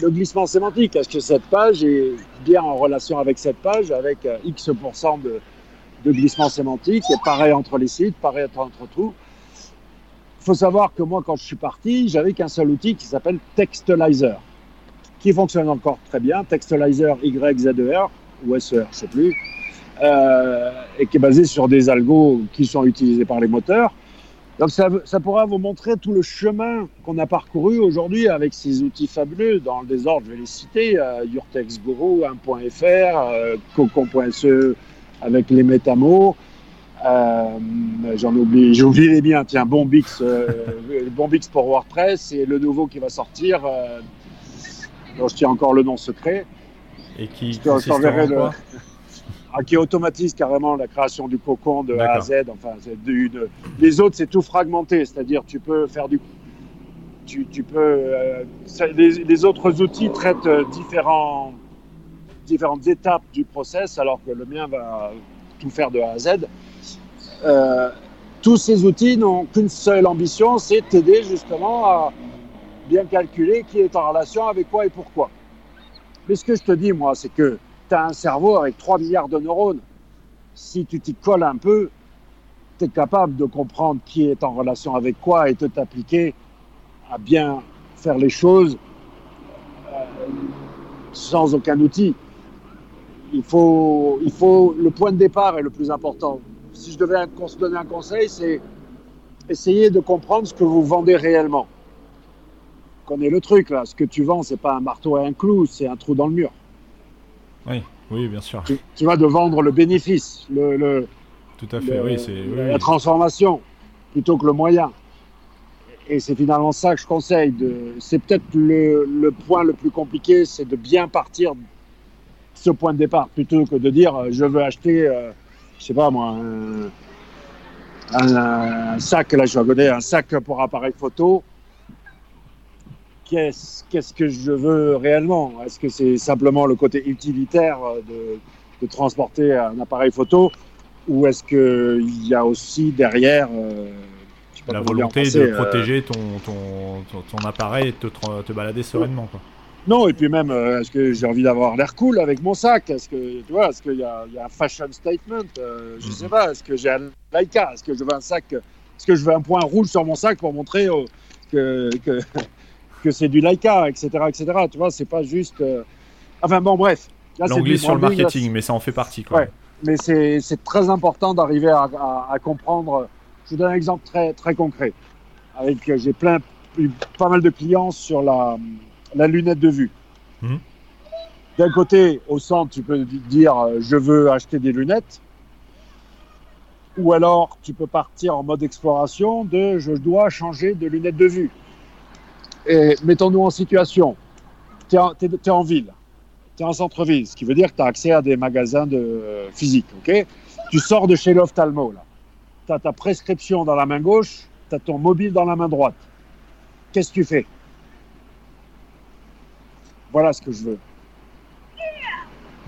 le, glissement sémantique. Est-ce que cette page est bien en relation avec cette page, avec euh, X% de, glissement sémantique Et pareil entre les sites, pareil entre, entre tout. Il faut savoir que moi, quand je suis parti, j'avais qu'un seul outil qui s'appelle Textalizer. qui fonctionne encore très bien, Textalizer YZER, ou SER, je sais plus, euh, et qui est basé sur des algos qui sont utilisés par les moteurs. Donc ça, ça pourra vous montrer tout le chemin qu'on a parcouru aujourd'hui avec ces outils fabuleux. Dans le désordre, je vais les citer, euh, Urtex Guru, 1.fr, euh, Cocon.se avec les métamos. Euh, J'en oublie, j'ai oublié les biens. Tiens, Bombix, euh, (laughs) Bombix pour WordPress et le nouveau qui va sortir. Euh, dont je tiens encore le nom secret. Et qui Je te- je ah, (laughs) qui automatise carrément la création du cocon de A à. Z. Enfin, c'est du- de- les autres, c'est tout fragmenté, c'est-à-dire tu peux faire du, tu, tu peux, euh, ça- les, les autres outils traitent euh, différents, différentes étapes du process, alors que le mien va tout faire de A à Z. Euh, tous ces outils n'ont qu'une seule ambition, c'est t'aider justement à bien calculer qui est en relation avec quoi et pourquoi. Mais ce que je te dis, moi, c'est que tu un cerveau avec 3 milliards de neurones. Si tu t'y colles un peu, tu es capable de comprendre qui est en relation avec quoi et de t'appliquer à bien faire les choses euh, sans aucun outil. Il faut, il faut, le point de départ est le plus important. Si je devais se donner un conseil, c'est essayer de comprendre ce que vous vendez réellement. Connais le truc là, ce que tu vends, c'est pas un marteau et un clou, c'est un trou dans le mur. Oui, oui, bien sûr. Tu, tu vas de vendre le bénéfice, le, le- Tout à fait. le- oui, c'est. oui, la oui. transformation, plutôt que le moyen. Et c'est finalement ça que je conseille. C'est peut-être le, le point le plus compliqué, c'est de bien partir de ce point de départ, plutôt que de dire euh, je veux acheter, euh, je sais pas moi, un, un- un sac, là je vais donner un sac pour appareil photo. Qu'est-ce qu'est-ce que je veux réellement? Est-ce que c'est simplement le côté utilitaire euh, de, de transporter un appareil photo? Ou est-ce qu'il y a aussi derrière euh, La volonté penser, de euh, protéger ton, ton, ton, ton appareil et de te, balader sereinement. Quoi. Non, et puis même, est-ce que j'ai envie d'avoir l'air cool avec mon sac? Est-ce que tu vois, est-ce qu'il y, a il y a un fashion statement? Euh, Je Mhm. sais pas. Est-ce que j'ai un Leica? Est-ce que je veux un sac? Est-ce que je veux un point rouge sur mon sac pour montrer que que, que c'est du Leica, etc., etc. Tu vois, c'est pas juste. euh, Enfin bon, bref. L'anglais sur le là, marketing, mais ça en fait partie. Quoi. Ouais. mais c'est très important d'arriver à, à- à comprendre. Je vous donne un exemple très, très concret. Avec, euh, j'ai plein, pas mal de clients sur la, la lunette de vue. Mhm. D'un côté, au centre, tu peux dire euh, je veux acheter des lunettes. Ou alors, tu peux partir en mode exploration de je dois changer de lunettes de vue. Et mettons-nous en situation. Tu es, en ville tu es en centre-ville, ce qui veut dire que tu as accès à des magasins de euh, physique, ok? Tu sors de chez l'ophtalmo, là. Tu as ta prescription dans la main gauche, tu as ton mobile dans la main droite. Qu'est-ce que tu fais? Voilà ce que je veux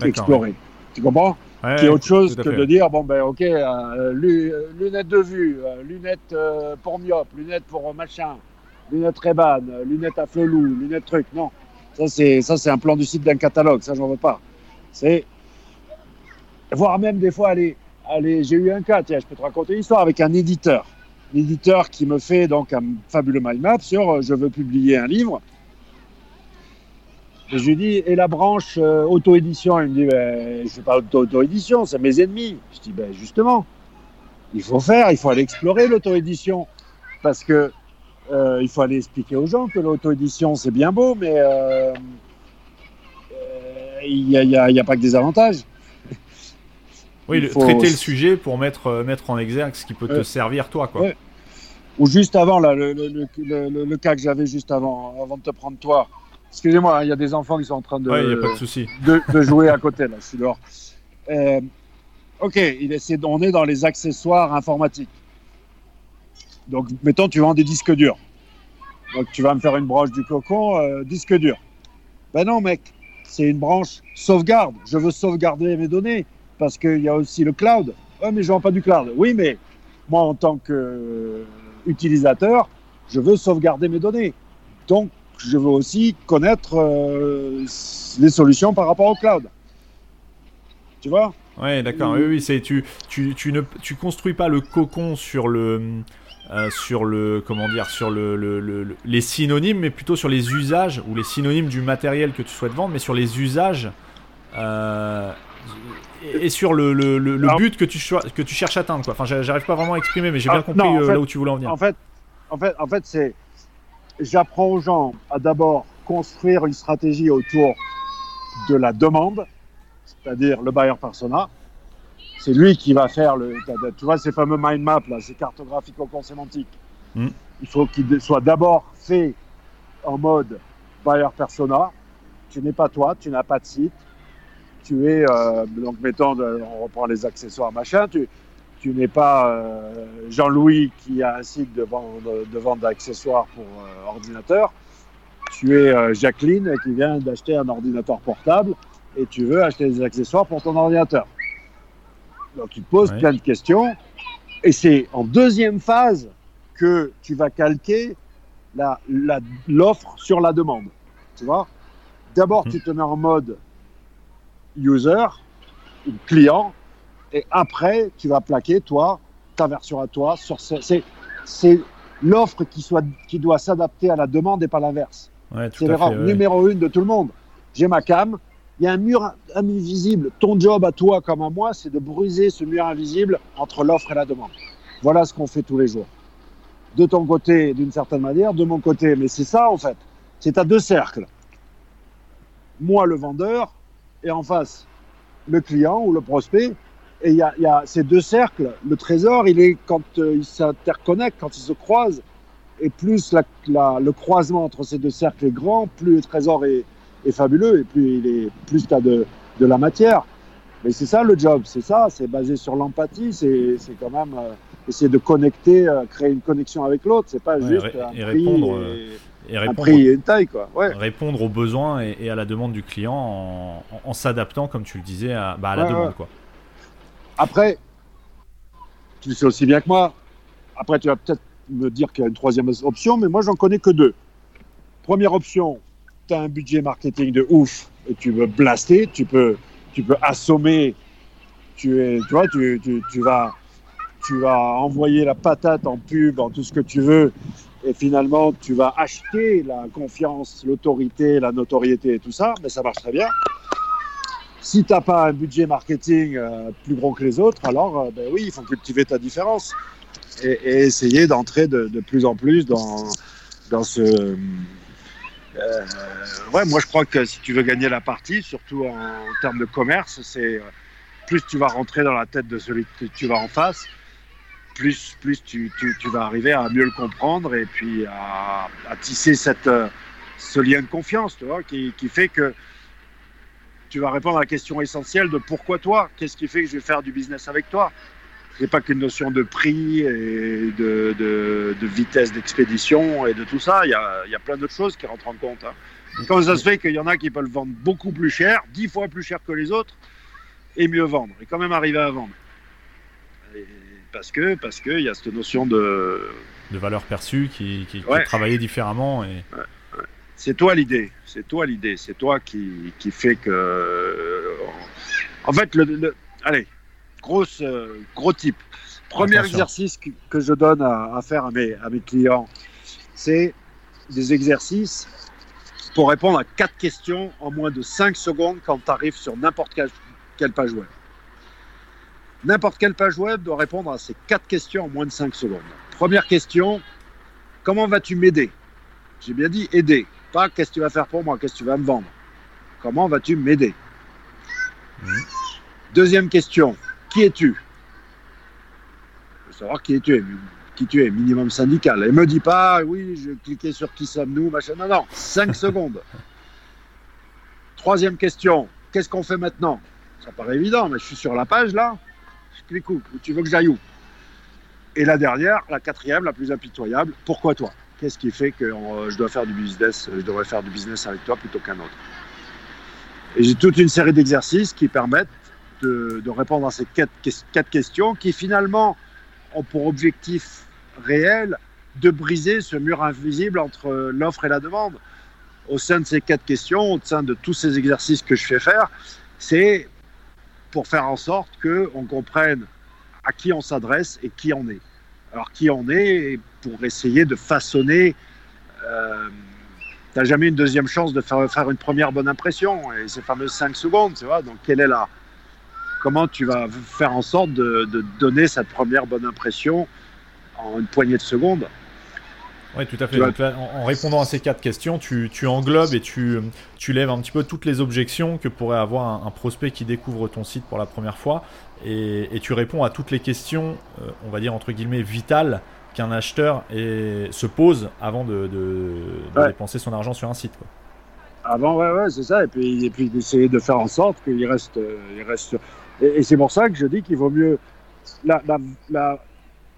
explorer. Tu comprends? Ouais. Qui est autre chose que fait. de dire, bon ben ok, euh, euh, lunettes de vue, euh, lunettes euh, pour myope, lunettes pour machin, lunettes Ray-Ban, euh, lunettes à flelou, lunettes truc. Non, ça c'est ça c'est un plan du site d'un catalogue, ça j'en veux pas. C'est voire même des fois aller aller. J'ai eu un cas, tiens, je peux te raconter une histoire avec un éditeur, un éditeur qui me fait donc un fabuleux mind map sur euh, je veux publier un livre. Et je lui dis, et la branche euh, auto-édition? Il me dit, ben, je ne fais pas auto- auto-édition, c'est mes ennemis. Je dis, ben, justement, il faut faire, il faut aller explorer l'auto-édition. Parce que euh, il faut aller expliquer aux gens que l'auto-édition, c'est bien beau, mais euh, euh, il n'y a, pas que des avantages. (laughs) Oui, il le- faut- traiter le sujet pour mettre, mettre en exergue ce qui peut te servir toi. Quoi. Ouais. Ou juste avant, là, le, le- le- le- le- le cas que j'avais juste avant, avant de te prendre toi. Excusez-moi, hein, il y a des enfants qui sont en train de, Ouais, il n'y a pas de souci. de, de jouer à côté, là, je suis dehors. Euh, ok, il est, c'est- on est dans les accessoires informatiques. Donc, mettons, tu vends des disques durs. Donc, tu vas me faire une branche du cocon, euh, disque dur. Ben non, mec, c'est une branche sauvegarde. Je veux sauvegarder mes données parce qu'il y a aussi le cloud. Ouais, mais je vends pas du cloud. Oui, mais moi, en tant qu'utilisateur, je veux sauvegarder mes données. Donc, je veux aussi connaître euh, les solutions par rapport au cloud. Tu vois? Ouais, d'accord. Oui, oui, c'est tu, tu, tu ne tu construis pas le cocon sur le euh, sur le comment dire sur le, les synonymes, mais plutôt sur les usages ou les synonymes du matériel que tu souhaites vendre, mais sur les usages euh, et sur le, but que tu que tu cherches à atteindre. Quoi. Enfin, j'arrive pas vraiment à exprimer, mais j'ai bien compris là où tu voulais en venir. En fait, en fait, en fait, c'est j'apprends aux gens à d'abord construire une stratégie autour de la demande, c'est-à-dire le buyer persona. C'est lui qui va faire le. Tu vois ces fameux mind maps là, ces cartographies sémantiques. Hmm. Il faut qu'il soit d'abord fait en mode buyer persona. Tu n'es pas toi, tu n'as pas de site. Tu es euh, donc mettons, on reprend les accessoires machin. Tu, tu n'es pas euh, Jean-Louis qui a un site de vente, de vente d'accessoires pour euh, ordinateur. Tu es Jacqueline qui vient d'acheter un ordinateur portable et tu veux acheter des accessoires pour ton ordinateur. Donc il pose plein de questions et c'est en deuxième phase que tu vas calquer l'offre la, l'offre sur la demande. Tu vois? D'abord, tu te mets en mode user, client, et après, tu vas plaquer, toi, ta version à toi. sur C'est l'offre qui, soit, qui doit s'adapter à la demande et pas l'inverse. c'est l'erreur numéro une de tout le monde. J'ai ma cam, il y a un mur invisible. Ton job à toi comme à moi, c'est de briser ce mur invisible entre l'offre et la demande. Voilà ce qu'on fait tous les jours. De ton côté, d'une certaine manière, de mon côté. Mais c'est ça, en fait. C'est à deux cercles. Moi, le vendeur, et en face, le client ou le prospect et il y, a, ces deux cercles. Le trésor, il est quand euh, ils quand ils se croisent. Et plus le croisement entre ces deux cercles est grand, plus le trésor est, fabuleux et plus il est plus tu as de, la matière. Mais c'est ça le job, c'est ça, c'est basé sur l'empathie, c'est quand même euh, essayer de connecter, euh, créer une connexion avec l'autre, c'est pas juste un prix répondre, et, répondre, et une taille. Quoi. Répondre aux besoins et, à la demande du client en, s'adaptant, comme tu le disais, à, bah, à la demande. Quoi. Après, tu le sais aussi bien que moi. Après, tu vas peut-être me dire qu'il y a une troisième option, mais moi, j'en connais que deux. Première option, tu as un budget marketing de ouf et tu veux blaster, tu peux, tu peux assommer, tu, es, tu vois, tu, tu, tu, vas, tu vas envoyer la patate en pub, en tout ce que tu veux, et finalement, tu vas acheter la confiance, l'autorité, la notoriété et tout ça, mais ça marche très bien. Si tu n'as pas un budget marketing euh, plus gros que les autres, alors euh, ben oui, il faut cultiver ta différence et, essayer d'entrer de, plus en plus dans, dans ce. Euh, ouais, moi je crois que si tu veux gagner la partie, surtout en, termes de commerce, c'est plus tu vas rentrer dans la tête de celui que tu vas en face, plus, plus tu, tu, vas arriver à mieux le comprendre et puis à, tisser cette, ce lien de confiance, tu vois, qui, qui fait que tu vas répondre à la question essentielle de pourquoi toi? Qu'est-ce qui fait que je vais faire du business avec toi? N'est pas qu'une notion de prix et de, de, vitesse d'expédition et de tout ça. Il y a, y a plein d'autres choses qui rentrent en compte. Hein. Comment ça se fait qu'il y en a qui peuvent vendre beaucoup plus cher, dix fois plus cher que les autres, et mieux vendre, et quand même arriver à vendre Parce que parce qu'il y a cette notion de... De valeur perçue qui, qui, est travaillée différemment. Et... C'est toi l'idée, c'est toi l'idée, c'est toi qui, qui fait que. En fait, le, allez, euh, gros type. Premier exercice que, je donne à, faire à mes, à mes clients, c'est des exercices pour répondre à quatre questions en moins de 5 secondes quand tu arrives sur n'importe quelle, quelle, page web. N'importe quelle page web doit répondre à ces quatre questions en moins de 5 secondes. Première question, comment vas-tu m'aider? J'ai bien dit aider qu'est-ce que tu vas faire pour moi, qu'est-ce que tu vas me vendre. Comment vas-tu m'aider? Deuxième question, qui es-tu? Je veux savoir qui es-tu, qui tu es, minimum syndical. Et me dis pas, oui, je cliquais sur qui sommes-nous, machin. Non, non, 5 (laughs) secondes. Troisième question, qu'est-ce qu'on fait maintenant? Ça paraît évident, mais je suis sur la page là, je clique où? Tu veux que j'aille où? Et la dernière, la quatrième, la plus impitoyable, pourquoi toi? Qu'est-ce qui fait que euh, je dois faire du business, je devrais faire du business avec toi plutôt qu'un autre? Et j'ai toute une série d'exercices qui permettent de, répondre à ces quatre, questions qui finalement ont pour objectif réel de briser ce mur invisible entre l'offre et la demande. Au sein de ces quatre questions, au sein de tous ces exercices que je fais faire, c'est pour faire en sorte qu'on comprenne à qui on s'adresse et qui on est. alors qui on est pour essayer de façonner. Euh, tu n'as jamais une deuxième chance de faire, faire, une première bonne impression et ces fameuses 5 secondes, tu vois. Donc, quelle est la. Comment tu vas faire en sorte de, de donner cette première bonne impression en une poignée de secondes oui, tout à fait. en, répondant à ces quatre questions, tu, englobes et tu, tu, lèves un petit peu toutes les objections que pourrait avoir un, prospect qui découvre ton site pour la première fois. Et, tu réponds à toutes les questions, euh, on va dire entre guillemets, vitales qu'un acheteur se pose avant de, dépenser son argent sur un site. Avant, ouais, ouais, c'est ça. Et puis, et puis d'essayer de faire en sorte qu'il reste. il reste... Et, c'est pour ça que je dis qu'il vaut mieux.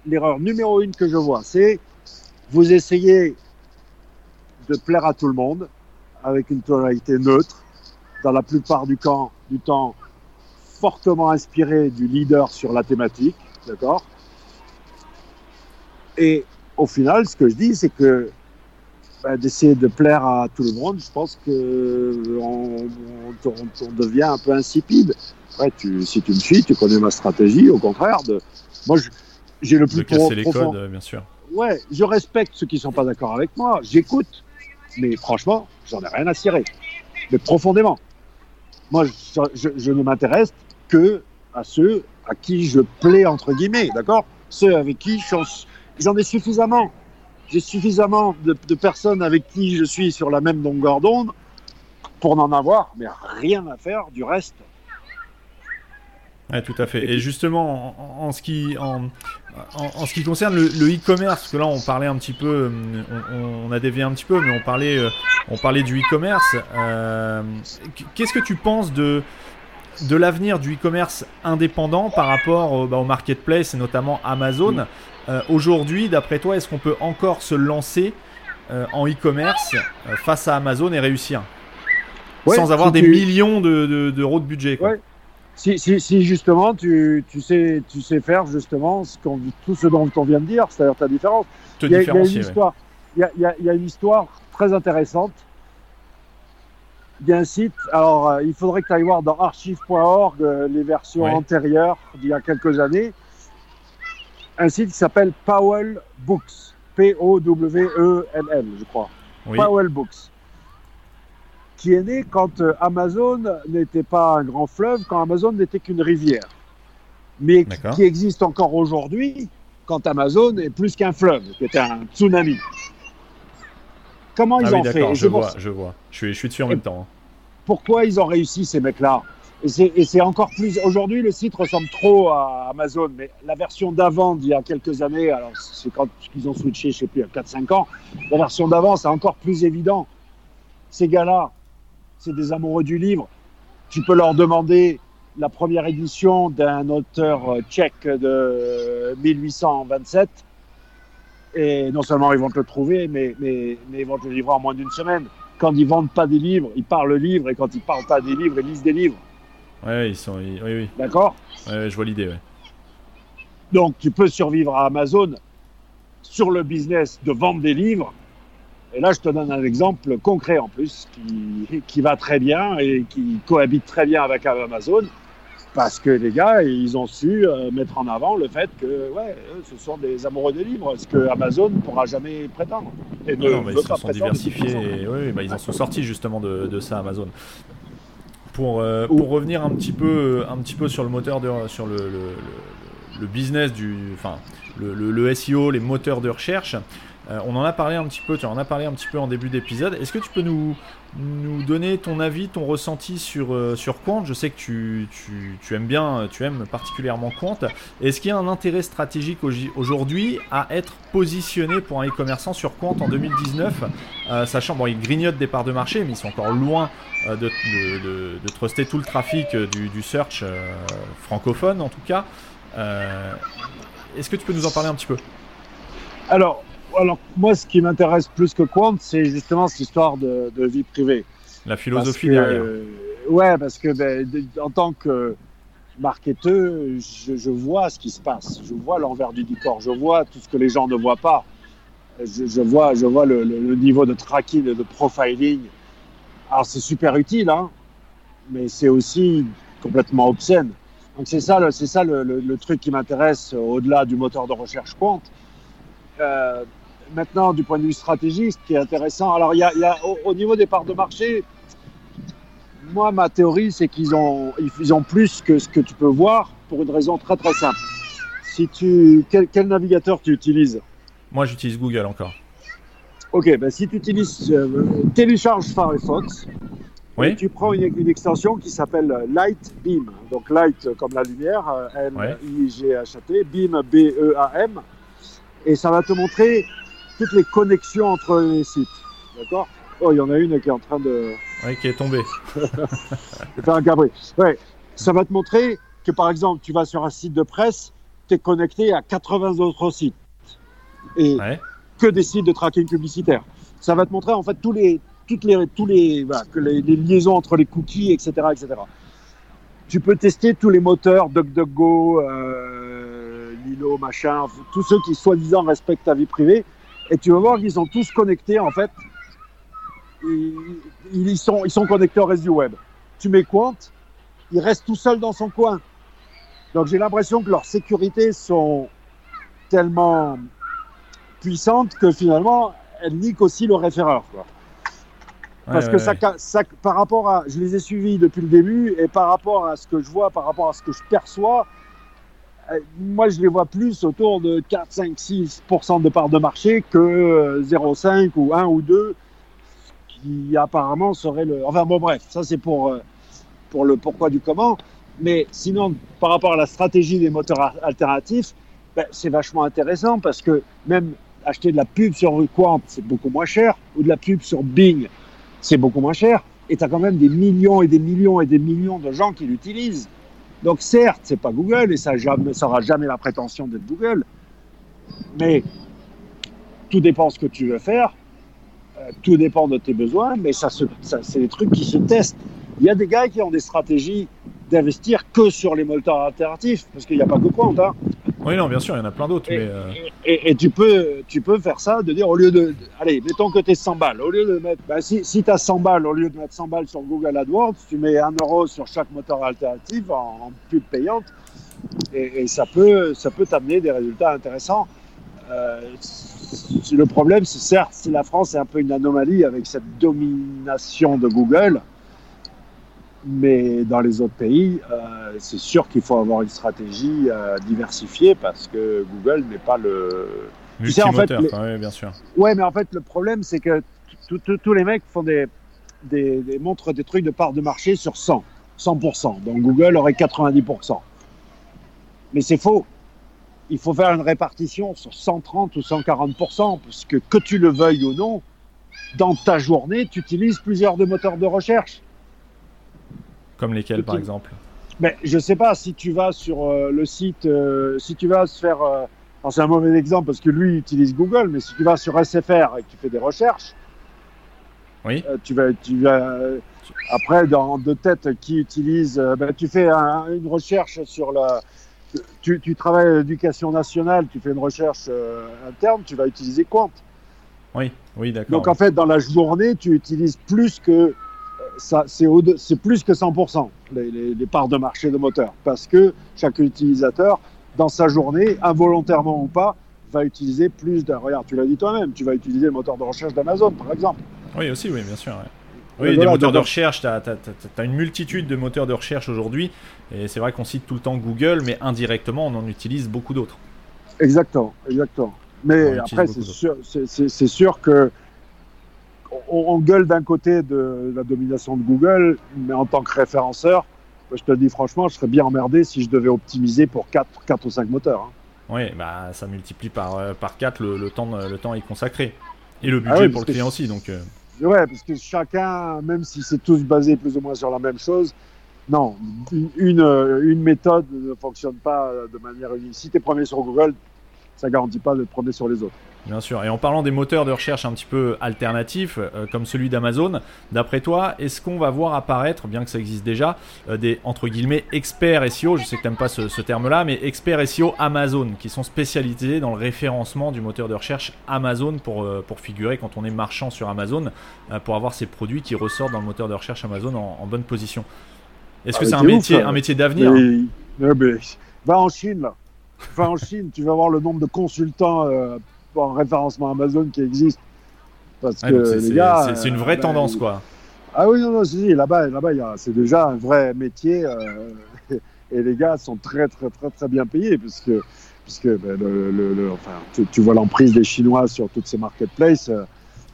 L'erreur numéro une que je vois, c'est vous essayez de plaire à tout le monde avec une tonalité neutre, dans la plupart du, camp, du temps fortement inspiré du leader sur la thématique, d'accord? Et au final, ce que je dis, c'est que ben, d'essayer de plaire à tout le monde, je pense que on, devient un peu insipide. Ouais, tu, si tu me suis, tu connais ma stratégie. Au contraire, de, moi, j'ai le plus de casser les codes, bien sûr ouais, je respecte ceux qui ne sont pas d'accord avec moi, j'écoute, mais franchement, j'en ai rien à cirer. Mais profondément. Moi, je, ne m'intéresse que à ceux à qui je plais, entre guillemets, d'accord? Ceux avec qui j'en ai suffisamment. J'ai suffisamment de, personnes avec qui je suis sur la même longueur d'onde pour n'en avoir, mais rien à faire du reste. Ouais, tout à fait. Et justement, en, ce qui, en, en, ce qui concerne le e-commerce, parce que là on parlait un petit peu, euh, on, a dévié un petit peu, mais on parlait, euh, on parlait du e-commerce. Euh, qu'est-ce que tu penses de, de l'avenir du e-commerce indépendant par rapport au, bah, au marketplace et notamment Amazon? Aujourd'hui, d'après toi, est-ce qu'on peut encore se lancer en e-commerce face à Amazon et réussir? Sans avoir des millions d'euros de, de, budget quoi. Si, si, si, justement tu, tu, sais, tu sais faire justement ce tout ce dont on vient de dire, c'est-à-dire ta différence. il, y a, une histoire, il, y a, il y a une histoire très intéressante. Il y a un site, alors euh, il faudrait que tu ailles voir dans archive.org euh, les versions antérieures d'il y a quelques années. Un site qui s'appelle Powell Books. P-O-W-E-L-L, je crois. Powell Books qui est né quand euh, Amazon n'était pas un grand fleuve, quand Amazon n'était qu'une rivière, mais qui existe encore aujourd'hui quand Amazon est plus qu'un fleuve, qui est un tsunami. Comment ils ah ont fait Je vois, je vois. Je suis, je suis dessus en même temps. Hein. Pourquoi ils ont réussi ces mecs-là et c'est encore plus. Aujourd'hui, le site ressemble trop à Amazon, mais la version d'avant, d'il y a quelques années, alors c'est quand ils ont switché, je sais plus, il y a 4-5 ans, la version d'avant, c'est encore plus évident. Ces gars-là, c'est des amoureux du livre. Tu peux leur demander la première édition d'un auteur euh, tchèque de 1827. Et non seulement ils vont te le trouver, mais, mais, mais ils vont te le livrer en moins d'une semaine. Quand ils vendent pas des livres, ils parlent le livre, et quand ils parlent pas des livres, ils lisent des livres. Ouais, ils sont. Oui, oui. D'accord? Ouais, je vois l'idée, ouais. Donc, tu peux survivre à Amazon sur le business de vendre des livres et là, je te donne un exemple concret en plus, qui, qui va très bien et qui cohabite très bien avec Amazon, parce que les gars, ils ont su euh, mettre en avant le fait que, ouais, ce sont des amoureux des livres, ce que Amazon ne pourra jamais prétendre. Et ne non, ils se sont diversifiés, et, oui, bah, ils en sont sortis justement de, de ça, Amazon. Pour, euh, pour revenir un petit peu, un petit peu sur le moteur de, sur le, le, le business du, enfin, le, SEO, les moteurs de recherche. Euh, on en a parlé un petit peu, tu en as parlé un petit peu en début d'épisode. Est-ce que tu peux nous, nous donner ton avis, ton ressenti sur, euh, sur Quant? Je sais que tu, tu, aimes bien, tu aimes particulièrement Quant. Est-ce qu'il y a un intérêt stratégique aujourd'hui à être positionné pour un e-commerçant sur Quant en 2019 euh, Sachant, bon, ils grignotent des parts de marché, mais ils sont encore loin de, de, de, truster tout le trafic du, du search francophone en tout cas. Est-ce que tu peux nous en parler un petit peu? Alors, alors moi, ce qui m'intéresse plus que Quant, c'est justement cette histoire de, vie privée. La philosophie derrière. Euh, ouais, parce que ben, en tant que marketeur, je, vois ce qui se passe. Je vois l'envers du décor. Je vois tout ce que les gens ne voient pas. Je, vois, je vois le, niveau de tracking et de profiling. Alors c'est super utile, hein, mais c'est aussi complètement obscène. Donc c'est ça, c'est ça le, truc qui m'intéresse au-delà du moteur de recherche Quant euh, maintenant, du point de vue stratégique, ce qui est intéressant, alors il y a, il y a au, au niveau des parts de marché, moi, ma théorie, c'est qu'ils ont, ils ont plus que ce que tu peux voir pour une raison très très simple. Si tu, quel, quel navigateur tu utilises? Moi, j'utilise Google encore. Ok, ben si tu utilises, euh, télécharge Firefox, Oui. et tu prends une, une extension qui s'appelle Light Beam. Donc Light comme la lumière, euh, L-I-G-H-T, Beam B-E-A-M. Et ça va te montrer toutes les connexions entre les sites. D'accord? Oh, il y en a une qui est en train de, Oui, qui est tombé. de (laughs) faire un cabri. Ouais. Ça va te montrer que par exemple, tu vas sur un site de presse, tu es connecté à 80 autres sites. Et Ouais. que des sites de tracking publicitaire. Ça va te montrer en fait tous les, toutes les, tous les, voilà, que les, les liaisons entre les cookies, etc., etc. Tu peux tester tous les moteurs, DuckDuckGo, euh, Lilo, machin, tous ceux qui soi-disant respectent ta vie privée, et tu vas voir qu'ils sont tous connectés en fait. Ils, ils sont, ils sont connectés au reste du web. Tu mets Quant, il reste tout seul dans son coin. Donc j'ai l'impression que leurs sécurités sont tellement puissante que finalement, elle nique aussi le référeur. Quoi. Parce Ouais, que ouais, ça, ouais. ca- ça, par rapport à, je les ai suivis depuis le début, et par rapport à ce que je vois, par rapport à ce que je perçois, moi je les vois plus autour de 4, 5, 6% de part de marché que euh, 0,5 ou 1 ou 2, qui apparemment serait le... Enfin bon bref, ça c'est pour, euh, pour le pourquoi du comment. Mais sinon, par rapport à la stratégie des moteurs alternatifs, ben, c'est vachement intéressant parce que même acheter de la pub sur Quant, c'est beaucoup moins cher, ou de la pub sur Bing, c'est beaucoup moins cher, et tu as quand même des millions et des millions et des millions de gens qui l'utilisent. Donc certes, c'est pas Google, et ça ça aura jamais la prétention d'être Google, mais tout dépend ce que tu veux faire, euh, tout dépend de tes besoins, mais ça c'est des trucs qui se testent. Il y a des gars qui ont des stratégies d'investir que sur les moteurs alternatifs, parce qu'il n'y a pas que Quant. Hein. Oui, non, bien sûr, il y en a plein d'autres, Et- mais euh, Et, et tu, peux, tu peux faire ça, de dire au lieu de. Allez, mettons que tu 100 balles. Au lieu de mettre. bah, si si tu as 100 balles, au lieu de mettre 100 balles sur Google AdWords, tu mets 1 euro sur chaque moteur alternatif en, en pub payante. Et, et ça peut ça peut t'amener des résultats intéressants. Euh, le problème, c'est certes, c'est la France est un peu une anomalie avec cette domination de Google. Mais dans les autres pays, euh, c'est sûr qu'il faut avoir une stratégie euh, diversifiée parce que Google n'est pas le. Tu sais, en fait, les- ouais, bien sûr. Ouais, mais en fait, le problème, c'est que tous- les mecs font des, des, des- montrent des trucs de part de marché sur 100, 100%. Donc Google aurait 90%. Mais c'est faux. Il faut faire une répartition sur 130 ou 140%, parce que que tu le veuilles ou non, dans ta journée, tu utilises plusieurs de moteurs de recherche. Comme lesquels, par exemple Mais je sais pas si tu vas sur euh, le site, euh, si tu vas se faire, euh, c'est un mauvais exemple parce que lui il utilise Google, mais si tu vas sur SFR et que tu fais des recherches, Oui. euh, tu vas, tu vas après dans de tête qui utilise, ben, tu fais un- une recherche sur la, tu, tu travailles à l'éducation nationale, tu fais une recherche interne, tu vas utiliser Quant. Oui, oui, d'accord. Donc en fait dans la journée tu utilises plus que c'est plus que 100% les, les- les parts de marché de moteur parce que chaque utilisateur dans sa journée, involontairement ou pas, va utiliser plus de. Regarde, tu l'as dit toi-même, tu vas utiliser le moteur de recherche d'Amazon par exemple. Oui, aussi, oui, bien sûr. ouais. Ouais, Oui, voilà, des moteurs de recherche, tu as, une multitude de moteurs de recherche aujourd'hui, et c'est vrai qu'on cite tout le temps Google, mais indirectement, on en utilise beaucoup d'autres. Exactement, exactement. Mais On après, c'est sûr, sûr que on, gueule d'un côté de la domination de Google, mais en tant que référenceur, je te le dis franchement, je serais bien emmerdé si je devais optimiser pour 4, quatre ou 5 moteurs. hein. Oui, bah, ça multiplie par, euh, par 4 le, le temps, le temps à y consacrer. Et le budget Ah oui, pour le client aussi, donc... euh, Ouais, parce que chacun, même si c'est tous basés plus ou moins sur la même chose, non, une, une, euh, méthode ne fonctionne pas de manière unique. Si tu es premier sur Google, ça garantit pas d'être premier sur les autres. Bien sûr. Et en parlant des moteurs de recherche un petit peu alternatifs, euh, comme celui d'Amazon, d'après toi, est-ce qu'on va voir apparaître, bien que ça existe déjà, euh, des entre guillemets experts SEO Je sais que t'aimes pas ce, ce terme-là, mais experts SEO Amazon, qui sont spécialisés dans le référencement du moteur de recherche Amazon pour, euh, pour figurer quand on est marchand sur Amazon, pour avoir ces produits qui ressortent dans le moteur de recherche Amazon en, en bonne position. Est-ce Ah, que mais c'est un métier, un métier d'avenir va en Chine, là. Va en Chine, tu vas voir le nombre de consultants euh, pour un référencement Amazon qui existe. Parce que les gars. C'est une vraie ben, tendance, quoi. Ah oui, non, non, si, là-bas, là-bas, c'est déjà un vrai métier. Euh, (laughs) et les gars sont très, très, très, très bien payés, puisque, puisque ben, le, enfin, tu, vois l'emprise des Chinois sur toutes ces marketplaces, euh,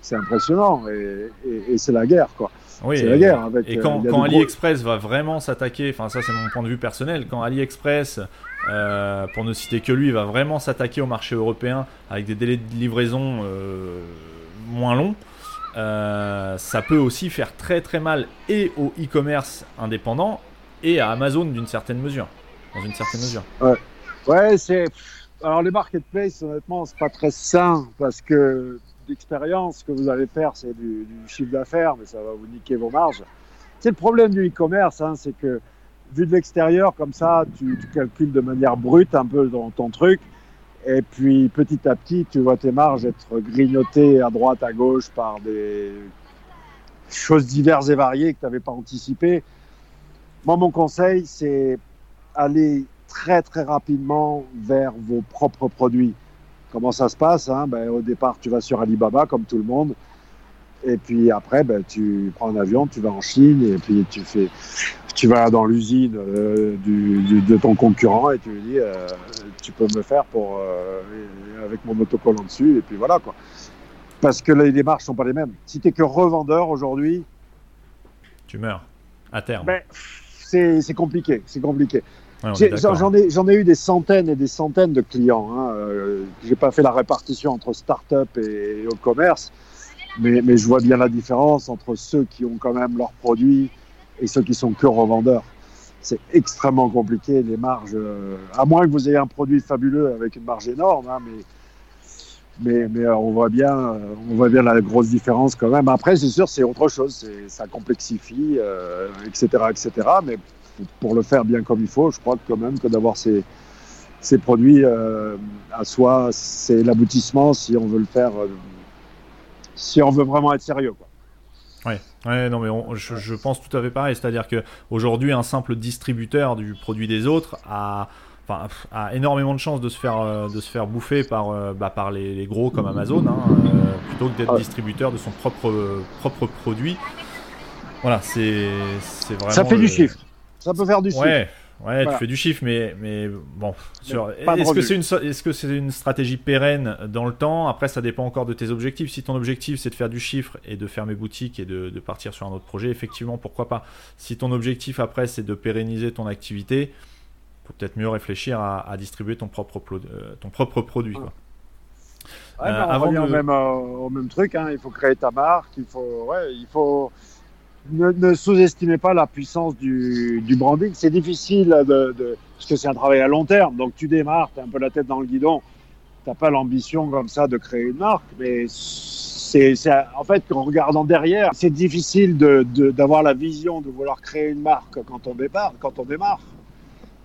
c'est impressionnant. Et, et, c'est la guerre, quoi. Oui, c'est la guerre. Avec, et quand, quand AliExpress va vraiment s'attaquer, enfin, ça, c'est mon point de vue personnel, quand AliExpress. Euh, pour ne citer que lui, va vraiment s'attaquer au marché européen avec des délais de livraison moins longs. Euh, ça peut aussi faire très très mal et au e-commerce indépendant et à Amazon d'une certaine mesure. Dans une certaine mesure. Ouais, ouais c'est. Alors les marketplaces, honnêtement, c'est pas très sain parce que d'expérience, ce que vous allez faire, c'est du, chiffre d'affaires, mais ça va vous niquer vos marges. C'est le problème du e-commerce, hein, c'est que vu de l'extérieur, comme ça, tu, calcules de manière brute un peu dans ton truc. Et puis petit à petit, tu vois tes marges être grignotées à droite, à gauche par des choses diverses et variées que tu n'avais pas anticipées. Moi, mon conseil, c'est aller très très rapidement vers vos propres produits. Comment ça se passe hein? Ben, Au départ, tu vas sur Alibaba comme tout le monde. Et puis après, ben, tu prends un avion, tu vas en Chine et puis tu fais, tu vas dans l'usine euh, de ton concurrent et tu lui dis, euh, tu peux me faire pour euh, avec mon autocollant dessus et puis voilà quoi. Parce que les démarches sont pas les mêmes. Si tu es que revendeur aujourd'hui, tu meurs à terme. Ben, c'est compliqué, c'est compliqué. J'en ai, ai, eu des centaines et des centaines de clients. Hein. J'ai pas fait la répartition entre start-up et, au commerce, mais, mais, je vois bien la différence entre ceux qui ont quand même leurs produits et ceux qui sont que revendeurs. C'est extrêmement compliqué, les marges, euh, à moins que vous ayez un produit fabuleux avec une marge énorme, hein, mais, mais, mais on, voit bien, euh, on voit bien la grosse différence quand même. Après, c'est sûr, c'est autre chose, ça complexifie, etc., euh, etc. Mais pour le faire bien comme il faut, je crois quand même que d'avoir ces, ces produits à soi, c'est l'aboutissement si on veut le faire, si on veut vraiment être sérieux. Quoi. Ouais. Ouais, non, mais je, pense tout à fait pareil. C'est-à-dire que aujourd'hui, un simple distributeur du produit des autres a, enfin, a énormément de chances de se faire, euh, de se faire bouffer par, euh, bah, par les, gros comme Amazon, hein, euh, plutôt que d'être distributeur de son propre, propre produit. Voilà, c'est vraiment. Ça fait du chiffre. Ça peut faire du chiffre. Ouais, tu fais du chiffre, mais, mais bon. Est-ce que c'est une, est -ce c'est une stratégie pérenne dans le temps? Après, ça dépend encore de tes objectifs. Si ton objectif, c'est de faire du chiffre et de fermer boutique et de, de, partir sur un autre projet, effectivement, pourquoi pas. Si ton objectif, après, c'est de pérenniser ton activité, faut peut-être mieux réfléchir à, à distribuer ton propre, euh, ton propre produit. Quoi. Ouais, euh, avant on revient même, euh, au même truc. Hein. Il faut créer ta marque. Il faut, ouais, il faut ne, sous-estimez pas la puissance du, du branding. C'est difficile de, de, parce que c'est un travail à long terme. Donc tu démarres, tu as un peu la tête dans le guidon. Tu n'as pas l'ambition comme ça de créer une marque, mais c'est en fait en regardant derrière, c'est difficile d'avoir de, la vision de vouloir créer une marque quand on démarre. Quand on démarre.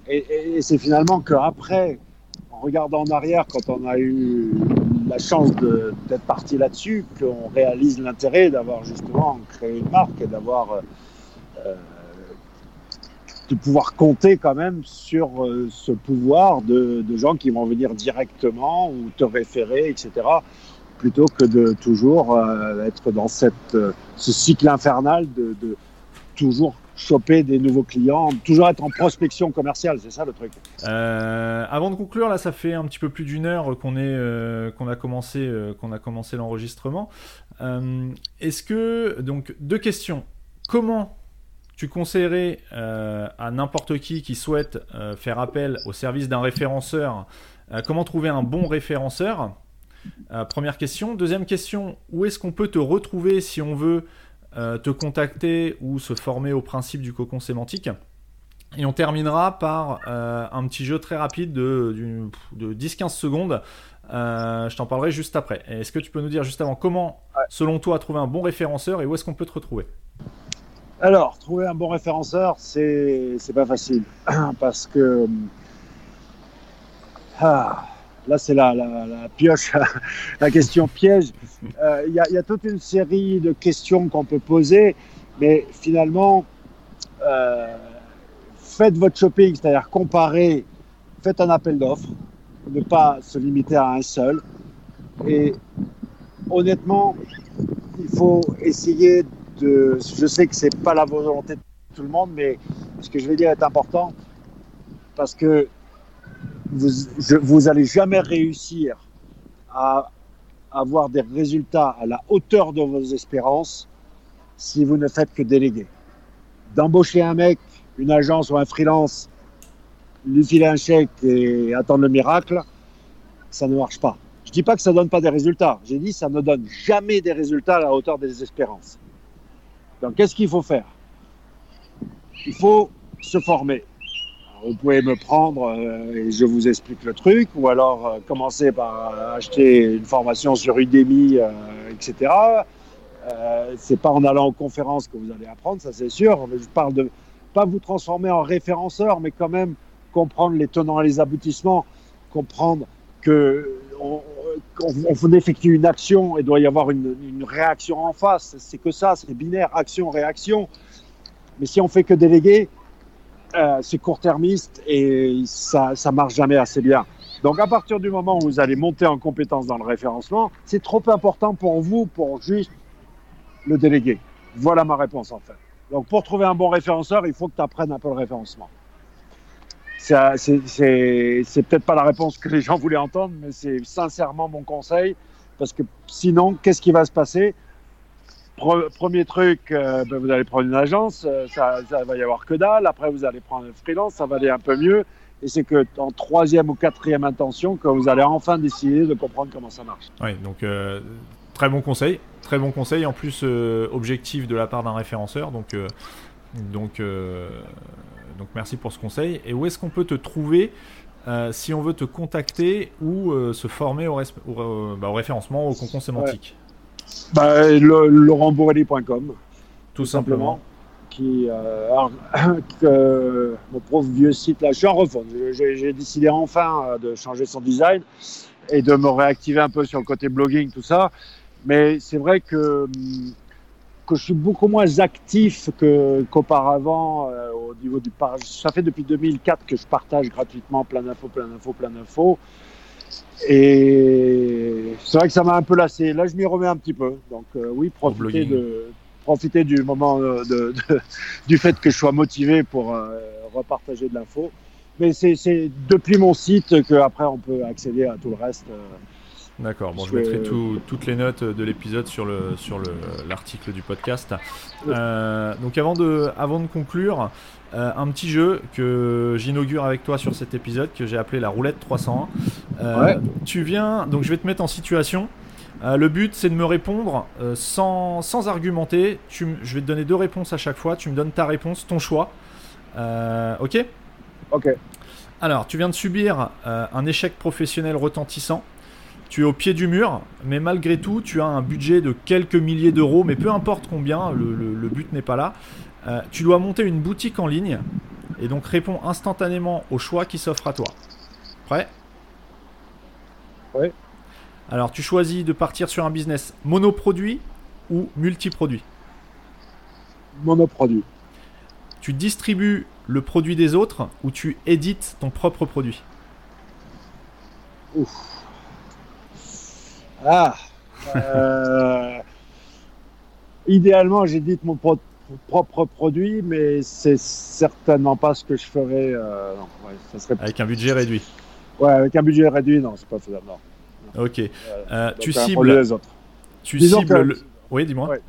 Et, et, et c'est finalement qu'après, en regardant en arrière, quand on a eu la chance d'être parti là-dessus, qu'on réalise l'intérêt d'avoir justement créé une marque et d'avoir euh, euh, de pouvoir compter quand même sur euh, ce pouvoir de, gens qui vont venir directement ou te référer, etc. Plutôt que de toujours être dans cette, ce cycle infernal de toujours choper des nouveaux clients, toujours être en prospection commerciale, c'est ça le truc. Euh, avant de conclure, là, ça fait un petit peu plus d'une heure qu'on est, euh, qu'on a commencé, euh, qu'on a commencé l'enregistrement. Est-ce que donc deux questions. Comment tu conseillerais à n'importe qui qui souhaite faire appel au service d'un référenceur Comment trouver un bon référenceur? Première question. Deuxième question. Où est-ce qu'on peut te retrouver si on veut te contacter ou se former au principe du cocon sémantique. Et on terminera par euh, un petit jeu très rapide de, de 10-15 secondes. Euh, je t'en parlerai juste après. Est-ce que tu peux nous dire juste avant comment, selon toi, trouver un bon référenceur et où est-ce qu'on peut te retrouver? Alors, trouver un bon référenceur, c'est pas facile. (clears throat) Parce que. Ah, Là, c'est la, pioche, la question piège. Euh, il y, a toute une série de questions qu'on peut poser, mais finalement, euh, faites votre shopping, c'est-à-dire comparez, faites un appel d'offres, ne pas se limiter à un seul. Et honnêtement, il faut essayer de. Je sais que c'est pas la volonté de tout le monde, mais ce que je vais dire est important parce que vous, je, vous allez jamais réussir à avoir des résultats à la hauteur de vos espérances si vous ne faites que déléguer. D'embaucher un mec, une agence ou un freelance, lui filer un chèque et attendre le miracle, ça ne marche pas. Je dis pas que ça donne pas des résultats. J'ai dit ça ne donne jamais des résultats à la hauteur des espérances. Donc qu'est-ce qu'il faut faire? Il faut se former. Vous pouvez me prendre euh, et je vous explique le truc, ou alors euh, commencer par euh, acheter une formation sur Udemy, etc. Euh, c'est pas en allant aux conférences que vous allez apprendre, ça c'est sûr. Je parle de pas vous transformer en référenceur, mais quand même comprendre les tenants et les aboutissements, comprendre que on, on, effectue une action et doit y avoir une, une réaction en face. C'est que ça, c'est binaire, action-réaction. Mais si on fait que déléguer, euh, c'est court-termiste et ça, ça marche jamais assez bien. Donc à partir du moment où vous allez monter en compétence dans le référencement, c'est trop important pour vous pour juste le déléguer. Voilà ma réponse en fait. Donc pour trouver un bon référenceur, il faut que tu apprennes un peu le référencement c'est peut-être pas la réponse que les gens voulaient entendre, mais c'est sincèrement mon conseil. Parce que sinon, qu'est-ce qui va se passer? Premier truc, euh, ben vous allez prendre une agence, euh, ça, ça, va y avoir que dalle. Après, vous allez prendre un freelance, ça va aller un peu mieux. Et c'est que en troisième ou quatrième intention que vous allez enfin décider de comprendre comment ça marche. Oui, donc euh, très bon conseil, très bon conseil. En plus, euh, objectif de la part d'un référenceur. Donc, donc donc merci pour ce conseil. Et où est-ce qu'on peut te trouver euh, si on veut te contacter ou euh, se former au, au, euh, bah, au, référencement, au concon sémantique? Ouais. Bah, laurentbourrelli.com Tout simplement. Qui, (coughs) mon pauvre vieux site là, je suis en refonte. J'ai décidé enfin de changer son design et de me réactiver un peu sur le côté blogging, tout ça. Mais c'est vrai que hum, que je suis beaucoup moins actif qu'auparavant euh, au niveau du partage. Ça fait depuis 2004 que je partage gratuitement plein d'infos, plein d'infos, plein d'infos. Et c'est vrai que ça m'a un peu lassé. Là, je m'y remets un petit peu. Donc euh, oui, profiter de profiter du moment de, de, (laughs) du fait que je sois motivé pour euh, repartager de l'info. Mais c'est depuis mon site qu'après on peut accéder à tout le reste. Euh, D'accord, bon, je mettrai tout, toutes les notes de l'épisode sur le sur l'article du podcast. Euh, donc avant de, avant de conclure, euh, un petit jeu que j'inaugure avec toi sur cet épisode que j'ai appelé la roulette 301. Euh, ouais. Tu viens, donc je vais te mettre en situation. Le but c'est de me répondre sans, sans argumenter. Tu, je vais te donner deux réponses à chaque fois. Tu me donnes ta réponse, ton choix. Ok? Ok. Alors, tu viens de subir un échec professionnel retentissant tu es au pied du mur, mais malgré tout, tu as un budget de quelques milliers d'euros, mais peu importe combien, le, le, le but n'est pas là. Euh, tu dois monter une boutique en ligne, et donc réponds instantanément au choix qui s'offre à toi. Prêt? Oui. Alors, tu choisis de partir sur un business monoproduit ou multiproduit? Monoproduit. Tu distribues le produit des autres ou tu édites ton propre produit? Ouf. Ah euh, Idéalement, j'édite mon pro propre produit, mais c'est certainement pas ce que je ferais. Euh, non, ouais, ça serait... Avec un budget réduit Ouais, avec un budget réduit, non, c'est pas faisable. Non. Ok. Euh, tu cibles. Les autres. Tu Disons cibles. Le... Oui, dis-moi. Ouais,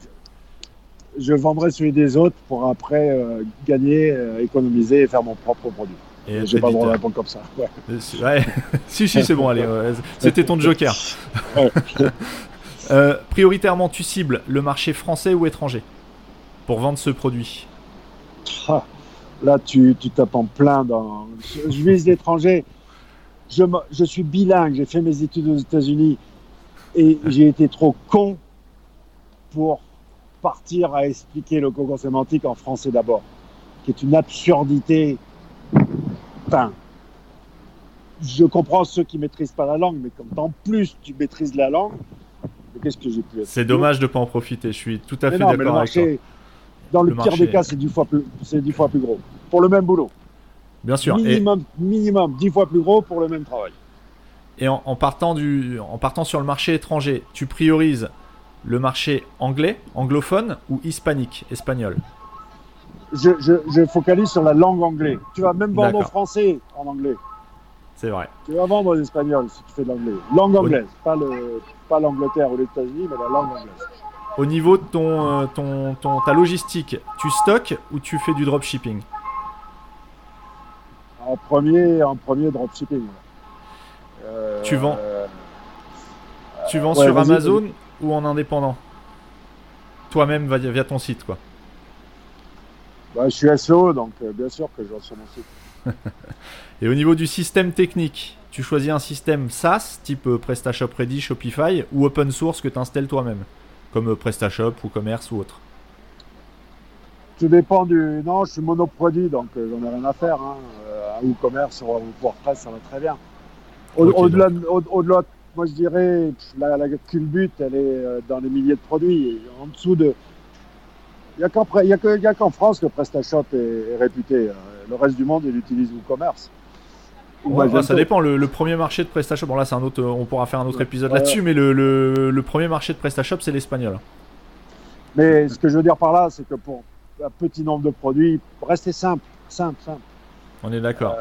je vendrai celui des autres pour après euh, gagner, euh, économiser et faire mon propre produit. J'ai pas le droit de répondre comme ça. Ouais. ouais. (laughs) si, si, c'est bon, allez. Ouais. C'était ton joker. (laughs) euh, prioritairement, tu cibles le marché français ou étranger pour vendre ce produit? Ah, Là, tu, tu tapes en plein dans. Je, je vise l'étranger. Je, je suis bilingue. J'ai fait mes études aux États-Unis et j'ai été trop con pour partir à expliquer le cocon sémantique en français d'abord, qui est une absurdité Enfin, je comprends ceux qui maîtrisent pas la langue, mais comme en plus tu maîtrises la langue, qu'est-ce que j'ai pu C'est dommage de pas en profiter. Je suis tout à fait d'accord avec toi. Dans le, le pire marché... des cas, c'est dix fois plus, c'est dix fois plus gros pour le même boulot. Bien sûr. Minimum, et... minimum dix fois plus gros pour le même travail. Et en, en partant du, en partant sur le marché étranger, tu priorises le marché anglais, anglophone ou hispanique, espagnol? Je, je, je focalise sur la langue anglaise. Tu vas même vendre au D'accord. français en anglais. C'est vrai. Tu vas vendre en espagnol si tu fais de l'anglais. Langue anglaise, pas le pas l'Angleterre ou les États-Unis, mais la langue anglaise. Au niveau de ton, euh, ton, ton, ta logistique, tu stockes ou tu fais du dropshipping? En premier, en premier dropshipping. Euh, Tu vends? Euh, Tu vends ouais, sur Amazon ou en indépendant? Toi-même via ton site, quoi. Bah, je suis SEO, donc euh, bien sûr que je vends sur mon site. (laughs) Et au niveau du système technique, tu choisis un système SaaS, type euh, PrestaShop Ready, Shopify, ou open source que tu installes toi-même, comme euh, PrestaShop ou Commerce ou autre? Tout dépend du. Non, je suis monoproduit, donc j'en ai rien à faire. Hein. Un WooCommerce ou WordPress, ça va très bien. Au-delà, de- au- au-delà, de- moi je dirais, la, la culbute, elle est dans les milliers de produits. Et en dessous de. Il n'y a qu'en France que PrestaShop est, est réputé. euh, Le reste du monde, il utilise WooCommerce. Ouais, Magento. ça dépend, le, le premier marché de PrestaShop, bon là c'est un autre, on pourra faire un autre épisode Ouais. là-dessus, mais le, le, le premier marché de PrestaShop c'est l'espagnol. Mais ce que je veux dire par là, c'est que pour un petit nombre de produits, restez simple, simple, simple. On est d'accord.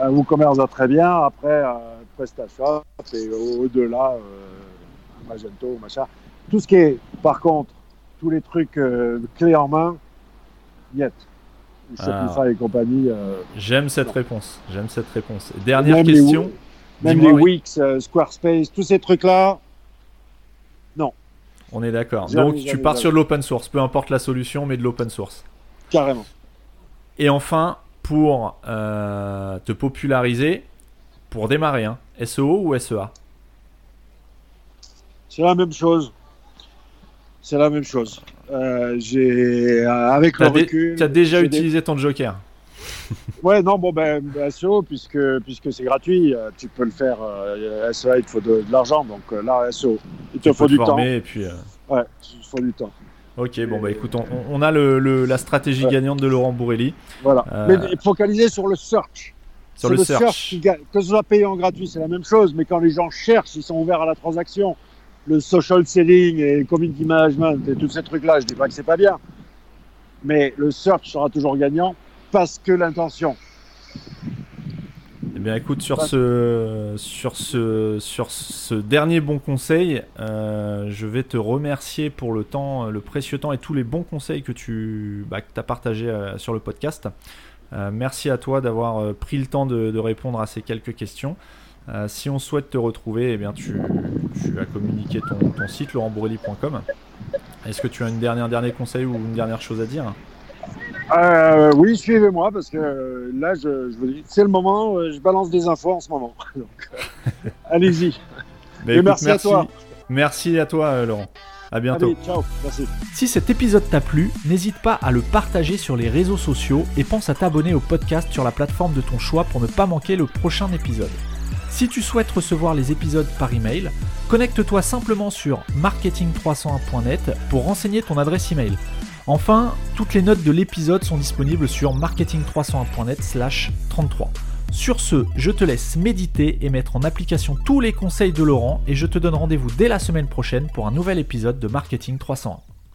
Euh, WooCommerce va très bien. Après, euh, PrestaShop et au- au-delà, euh, Magento, machin. Tout ce qui est, par contre, tous les trucs euh, clés en main, niet. Shopify et compagnie. euh, J'aime cette réponse, j'aime cette réponse. Dernière Même les question, Woo- même les oui. Wix, euh, Squarespace, tous ces trucs-là, on est d'accord. Jamais, Donc tu pars jamais. sur de l'open source, peu importe la solution, mais de l'open source. carrément. Et enfin, pour euh, te populariser, pour démarrer, hein, SEO ou SEA C'est la même chose. C'est la même chose. Euh, j'ai euh, avec le recul. Tu as déjà des- utilisé ton Joker. (laughs) Ouais, non, bon, ben, SEO, puisque, puisque c'est gratuit, euh, tu peux le faire. Euh, SEA, il te faut de, de l'argent, donc euh, là, SEO, il te faut du temps. et puis. Ouais, il te faut du temps. Ok, bon bah écoute, on, on a le, le- la stratégie Ouais. gagnante de Laurent Bourrelli Voilà. Mais focaliser sur le search. sur le search. qui gagne. que ce soit payant ou gratuit, c'est la même chose, mais quand les gens cherchent, ils sont ouverts à la transaction. Le social selling et community management et tous ces trucs-là, je dis pas que c'est pas bien. Mais le search sera toujours gagnant parce que l'intention. Eh bien écoute, sur ce, sur ce, sur ce dernier bon conseil, euh, je vais te remercier pour le temps, le précieux temps et tous les bons conseils que tu bah, as partagés euh, sur le podcast. Euh, merci à toi d'avoir pris le temps de, de répondre à ces quelques questions. Euh, si on souhaite te retrouver, eh bien tu, tu as communiqué ton, ton site laurentbourrelli.com. Est-ce que tu as une dernière dernier conseil ou une dernière chose à dire? Euh, oui, suivez-moi parce que euh, là, je, je vous dis, c'est le moment. euh, je balance des infos en ce moment. (laughs) Donc, euh, allez-y. (laughs) Et écoute, merci à toi. Merci à toi, Laurent. À bientôt. Allez, ciao. Merci. Si cet épisode t'a plu, n'hésite pas à le partager sur les réseaux sociaux et pense à t'abonner au podcast sur la plateforme de ton choix pour ne pas manquer le prochain épisode. Si tu souhaites recevoir les épisodes par email, connecte-toi simplement sur marketing301.net pour renseigner ton adresse email. Enfin, toutes les notes de l'épisode sont disponibles sur marketing301.net slash 33. Sur ce, je te laisse méditer et mettre en application tous les conseils de Laurent et je te donne rendez-vous dès la semaine prochaine pour un nouvel épisode de Marketing 301.